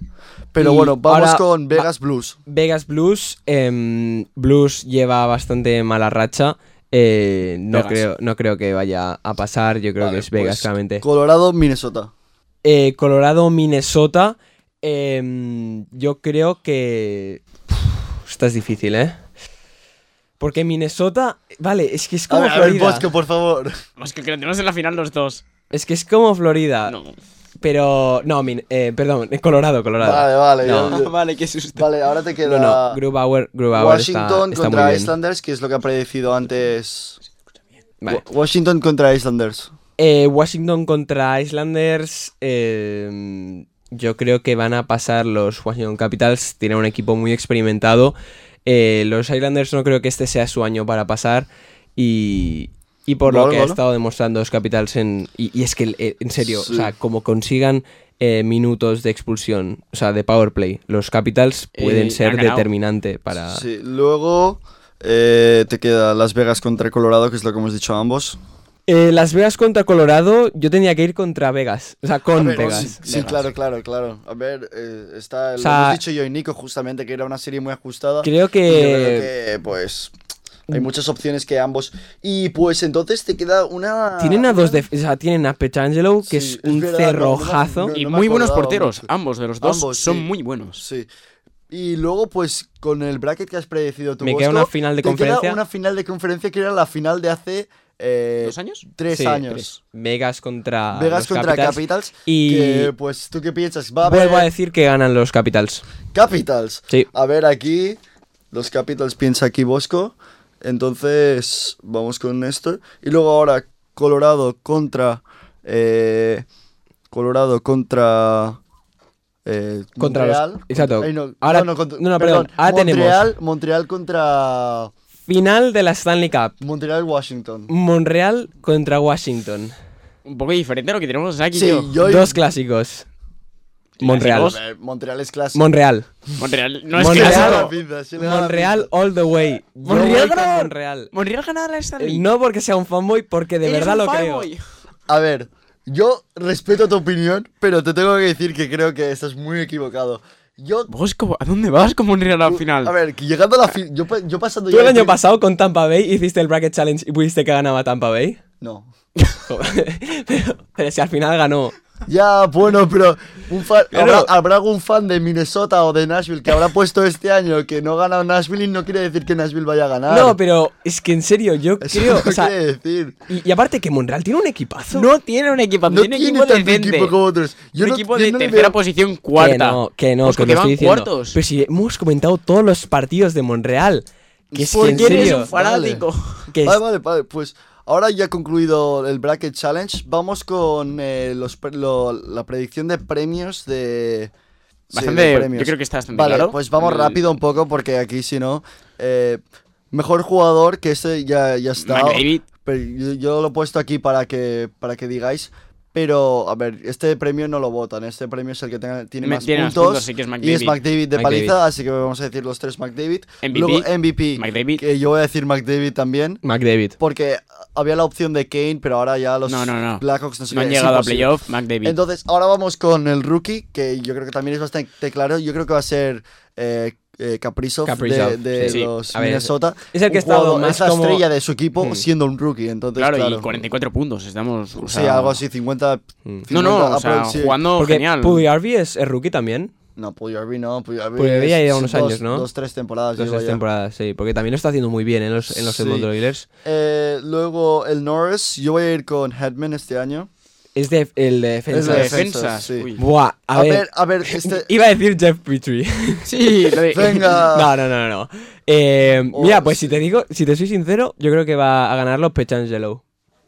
Pero Y bueno, vamos ahora con Vegas Blues. Vegas Blues, em, Blues lleva bastante mala racha. eh, no, Vegas. creo, no creo que vaya a pasar, yo creo Vale, que es Vegas pues, claramente. Colorado, Minnesota. Eh, Colorado, Minnesota, em, yo creo que... Uf, esta es difícil, ¿eh? Porque Minnesota, vale, es que es A como ver, a ver, Florida. Bosco, por favor. Es que, tenemos en la final los dos. Es que es como Florida. No. Pero, no, Min- eh, perdón, Colorado, Colorado. Vale, vale. No. yo- yo- vale, qué susto. Vale, ahora te No, queda no, Grubauer, Grubauer Washington está contra. Islanders, que es lo que ha predecido antes. Vale. Washington contra Islanders. Eh, Washington contra Islanders. eh, yo creo que van a pasar los Washington Capitals. Tienen un equipo muy experimentado. Eh, los Islanders no creo que este sea su año para pasar. Y, y por lo que ha vale. estado demostrando los Capitals en. Y, y es que, eh, en serio, Sí. o sea, como consigan eh, minutos de expulsión, o sea, de power play, los Capitals pueden Eh, ser han ganado. determinante para. Sí, luego eh, te queda Las Vegas contra Colorado, que es lo que hemos dicho ambos. Eh, Las Vegas contra Colorado, yo tenía que ir contra Vegas. O sea, con ver, Vegas. Sí, sí, claro, claro, claro. A ver, eh, está, O sea- lo hemos dicho yo y Nico justamente que era una serie muy ajustada. Creo que- yo creo que, pues, hay muchas opciones que ambos. Y pues entonces te queda una. Tienen a dos def- o sea, tienen a Petrangelo, que Sí, es es un verdad, no, no me- cerrojazo. no- Y muy buenos porteros. mucho. Ambos de los dos Ambos, son sí. muy buenos. Sí. Y luego, pues, con el bracket que has predecido tú, Me queda una final de te conferencia. Queda una final de conferencia que era la final de hace. eh, ¿Dos años? Tres Sí, años. tres. Vegas contra Vegas los contra Capitals. Capitals. Y Que, pues, ¿tú qué piensas? Va a haber vuelvo a decir que ganan los Capitals. Capitals. Sí. A ver, aquí. Los Capitals piensa aquí Bosco. Entonces, vamos con esto. Y luego ahora, Colorado contra. eh, Colorado contra. eh, Contra los- Montreal. exacto. Ay, no, Ahora- no, no, contra- no, no, perdón. Ahora Montreal, Montreal contra. Final de la Stanley Cup. Montreal, Washington. Montreal contra Washington. Un poco diferente a lo que tenemos aquí. Sí, yo. Dos clásicos. Montreal. Ver, Montreal es clásico. Montreal. Montreal no es Montreal. clásico. Montreal all the way. Montreal ganador. Montreal. Montreal ganará la Eh, Stanley. No porque sea un fanboy, porque de verdad un lo creo. A ver, yo respeto tu opinión, pero te tengo que decir que creo que estás muy equivocado. Yo. ¿a dónde vas con Montreal al final? A ver, que llegando a la final. Yo, pa- yo pasando ¿Tú el año pasado con Tampa Bay hiciste el Bracket Challenge y pudiste que ganaba Tampa Bay? No. Pero si al final ganó. Ya, bueno, pero un fan- Pero- habrá, habrá algún fan de Minnesota o de Nashville que habrá puesto este año que no ha ganado Nashville y no quiere decir que Nashville vaya a ganar. No, pero es que en serio, yo Eso creo. no o sea, quiere decir. y, y aparte que Montreal tiene un equipazo. no tiene un equipo, No tiene, tiene equipo tanto decente. equipo como otros. Yo un no- equipo yo de no tercera veo- posición cuarta. Que no, que no, Bosco, que que van estoy diciendo. cuartos. Pero si hemos comentado todos los partidos de Montreal. Que es que ¿Por en qué eres serio. un fanático. que es- Vale, vale, vale. Pues ahora ya concluido el Bracket Challenge, vamos con eh, los, pre- lo- la predicción de premios de. sí, Bastante- de premios. yo creo que está bastante Vale, claro. pues vamos El- rápido un poco porque aquí si no. eh, mejor jugador, que este ya, ya está. Pero yo, yo lo he puesto aquí para que, para que digáis. Pero, a ver, este premio no lo votan. Este premio es el que tenga- tiene Me- más tiene más puntos. puntos, sí que es y es McDavid. De McDavid. paliza, así que vamos a decir los tres McDavid. MVP. Luego MVP, McDavid. que yo voy a decir McDavid también. McDavid. Porque había la opción de Kane, pero ahora ya los No, no, no. Blackhawks no, sé No han llegado a playoff, McDavid. Entonces, ahora vamos con el rookie, que yo creo que también es bastante claro. Yo creo que va a ser eh, eh, Kaprizov, Kaprizov, de, de sí. los ver, Minnesota. es el que ha estado más es la como- estrella de su equipo Hmm. siendo un rookie. Entonces, claro, claro, y 44 puntos. Estamos. o Sí, algo así, 50. Mm. 50 No, no, o sea, aprox- sí. jugando Porque genial. Pugliarvi es, es rookie también. No, Puyarvi no, Puyarvi. Puyarvi ya lleva unos dos- años, ¿no? Dos, tres temporadas. Dos tres ya. temporadas, sí. Porque también lo está haciendo muy bien en los, en los Sí. Edmonton Oilers. Eh, luego el Norris, yo voy a ir con Hedman este año. Es de, el de defensa. Es de defensas, sí. Uy. Buah, a, A, ver. ver, a ver, este. Iba a decir Jeff Petrie. Sí, lo de- Venga. no, no, no, no. Eh, Oh, mira, pues si te digo, si te soy sincero, yo creo que va a ganarlo Pechangelo.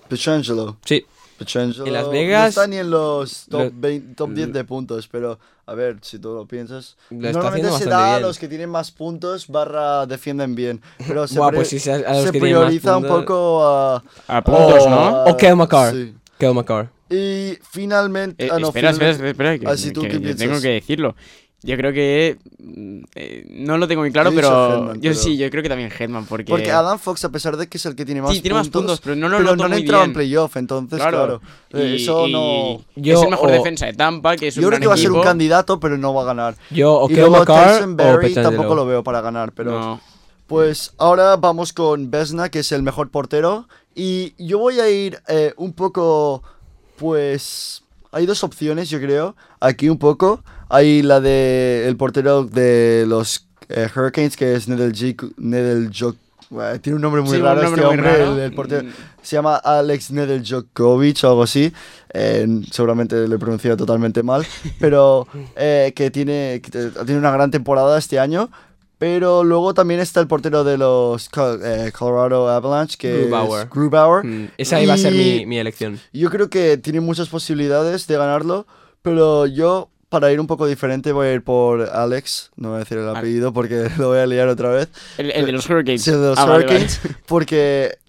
Petrangelo. Sí. Petrangelo En Las No Vegas- está ni en los top, Lo- 20 top 10 de puntos, pero a ver, si tú lo piensas. Lo normalmente se da a los que tienen más puntos barra defienden bien. Pero se, Buah, pre- pues si se- a los se que tienen más prioriza un poco a. A puntos, a- ¿no? O Kel McCarr. Sí. Kel McCarr. Y finalmente. Eh, ah, no, espera, espera, finalmente- espera, espera, que, Ah, tengo que decirlo. Yo creo que mm, eh, no lo tengo muy claro, pero Hedman, yo pero- sí, yo creo que también Headman porque, Porque Adam Fox, a pesar de que es el que tiene más sí tiene más puntos, pero no lo pero noto no entraba en playoff, entonces, claro. eh, Y- eso y no. Yo es el mejor o- defensa de Tampa, que es un Yo creo que va a ser un candidato, pero no va a ganar. Yo o y luego Tyson o Berry tampoco lo veo para ganar, pero. No. Pues ahora vamos con Vesna, que es el mejor portero. Y yo voy a ir eh, un poco, pues... Hay dos opciones, yo creo. Aquí un poco. Hay la de el portero de los eh, Hurricanes, que es Nedeljik... Nedeljok... Bueno, tiene un nombre muy Sí, raro nombre este hombre, raro. el, el portero. Mm. Se llama Alex Nedeljkovic o algo así. Eh, seguramente le he pronunciado totalmente mal. Pero eh, que tiene, que tiene una gran temporada este año. Pero luego también está el portero de los eh, Colorado Avalanche, que Grubauer. es Grubauer. Mm, Esa iba a ser mi, mi elección. Yo creo que tiene muchas posibilidades de ganarlo, pero yo, para ir un poco diferente, voy a ir por Alex. No voy a decir el apellido porque lo voy a liar otra vez. El, el de los Hurricanes. Sí, el de los Ah, vale, vale. Hurricanes, porque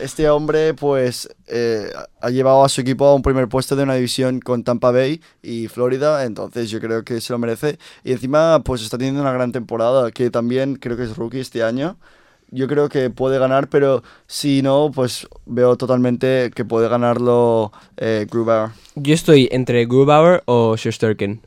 este hombre, pues, eh, ha llevado a su equipo a un primer puesto de una división con Tampa Bay y Florida, entonces yo creo que se lo merece. Y encima, pues, está teniendo una gran temporada, que también creo que es rookie este año. Yo creo que puede ganar, pero si no, pues veo totalmente que puede ganarlo eh, Grubauer. Yo estoy entre Grubauer o Shusterkin.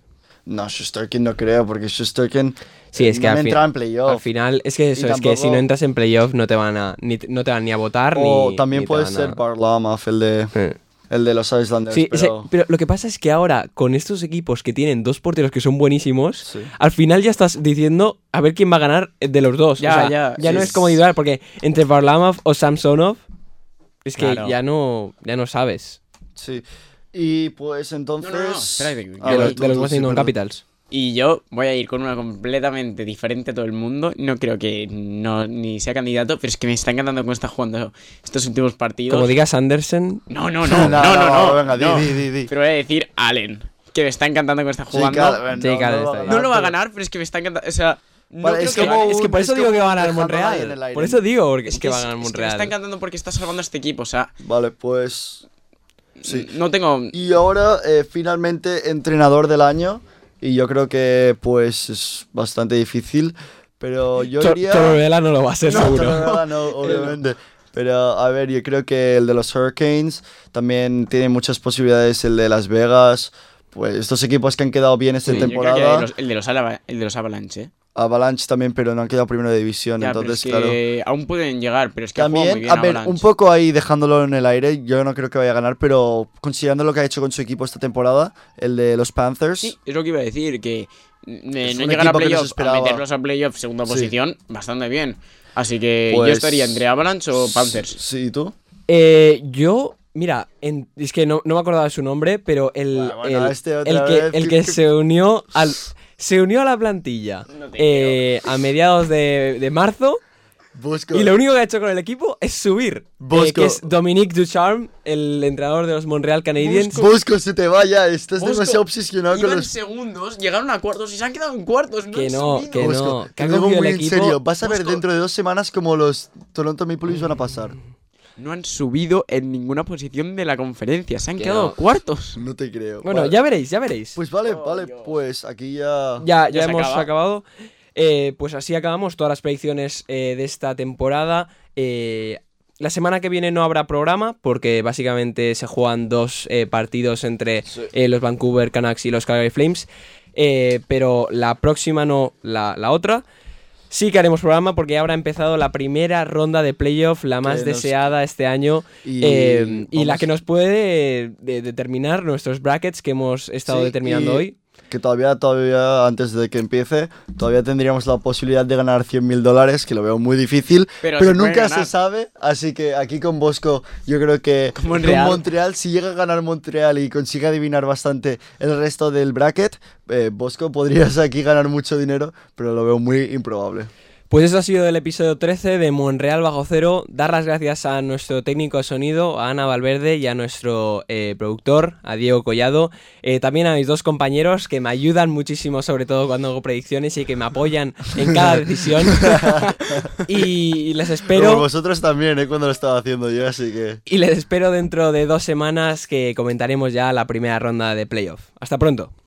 No, Shusterkin no creo, porque Shusterkin Sí, es que no al, me fin- entra en playoff. al final es que eso, es que si no entras en playoff no te van a ni, no te van ni a votar O ni también ni puede ser a- Barlamov, el de, Eh. el de los Islanders. Sí, ese- pero... pero lo que pasa es que ahora, con estos equipos que tienen dos porteros que son buenísimos, Sí. al final ya estás diciendo a ver quién va a ganar de los dos. Ya, O sea, ya, ya sí, no es- es como individual, porque entre Varlamov o Samsonov, es que Claro. ya no ya no sabes. Sí. Y pues entonces. No, no, no, espera, que- A de ver, los, tú, de los tú, sí, Washington perdón. Capitals. Y yo voy a ir con una completamente diferente a todo el mundo. No creo que no ni sea candidato, pero es que me está encantando cómo está jugando estos últimos partidos. Como digas Anderson, No, no, no, no, no, no. venga, di, no. di, di, di. Pero voy a decir Allen, que me está encantando cómo está Sí, jugando. Sí, claro, no lo va a ganar, pero es que me está encantando. O sea, no Vale, creo es que como gane. es que por eso es digo que va a ganar Monreal. Por eso digo porque Es es que va a ganar es que me Monreal. está encantando porque está salvando a este equipo. O sea, Vale, pues. Sí. no tengo. Y ahora, eh, finalmente, entrenador del año. Y yo creo que, pues, es bastante difícil. Pero yo Tor- diría. Torreella no lo va a ser No, seguro. No, obviamente. Pero, a ver, yo creo que el de los Hurricanes también tiene muchas posibilidades. El de Las Vegas. Pues estos equipos que han quedado bien esta Sí, yo creo que temporada. los- el, de los Alava- el de los Avalanche. ¿eh? Avalanche también, pero no han quedado primero de división. Ya, pero entonces, es claro. aún pueden llegar, pero es que ha jugado muy También, bien a ver, Avalanche. un poco ahí dejándolo en el aire, yo no creo que vaya a ganar, pero considerando lo que ha hecho con su equipo esta temporada, el de los Panthers, Sí, es lo que iba a decir, que eh, no llegar a equipo que no se playoff, a meterlos a playoff segunda Sí. posición, bastante bien. Así que Pues- yo estaría entre Avalanche o Panthers. Sí, ¿y tú? Eh, yo, mira, en- es que no, no me acordaba de su nombre, pero el, Bueno, bueno, el, este el que, el se unió al se unió a la plantilla No eh, a mediados de, de marzo Busco. y lo único que ha hecho con el equipo es subir. eh, Bosco. que es Dominique Ducharme, el entrenador de los Montreal Canadiens. Busco, se te vaya, estás demasiado obsesionado con Iban los... segundos, llegaron a cuartos y se han quedado en cuartos. No Que han no, subido. que Busco, no, que ha el muy en equipo- serio, vas a ver dentro de dos semanas como los Toronto Maple Leafs van a pasar. No han subido en ninguna posición de la conferencia, se han Que quedado no. cuartos. No te creo. Bueno, Vale. ya veréis, ya veréis. Pues vale, Oh, vale, Dios. pues aquí ya... ya, ya, ya hemos acaba. acabado. Eh, pues así acabamos todas las predicciones eh, de esta temporada. Eh, la semana que viene no habrá programa porque básicamente se juegan dos eh, partidos entre Sí. eh, los Vancouver Canucks y los Calgary Flames. Eh, pero la próxima no, la, la otra. Sí que haremos programa porque ya habrá empezado la primera ronda de playoff, la más deseada este año Y eh, y la que nos puede eh, de- determinar nuestros brackets que hemos estado Sí, determinando y hoy. Que todavía, todavía, antes de que empiece, todavía tendríamos la posibilidad de ganar 100 mil dólares, que lo veo muy difícil, Pero pero, se nunca se sabe. Así que aquí con Bosco, yo creo que Con. Montreal, si llega a ganar Montreal y consigue adivinar bastante el resto del bracket, eh, Bosco podrías aquí ganar mucho dinero, pero lo veo muy improbable. Pues eso ha sido el episodio 13 de Monreal Bajo Cero. Dar las gracias a nuestro técnico de sonido, a Ana Valverde, y a nuestro eh, productor, a Diego Collado. Eh, también a mis dos compañeros que me ayudan muchísimo, sobre todo cuando hago predicciones y que me apoyan en cada decisión. y les Pero espero. vosotros también, ¿eh? Cuando lo estaba haciendo yo, así que... Y les espero dentro de dos semanas que comentaremos ya la primera ronda de playoff. Hasta pronto.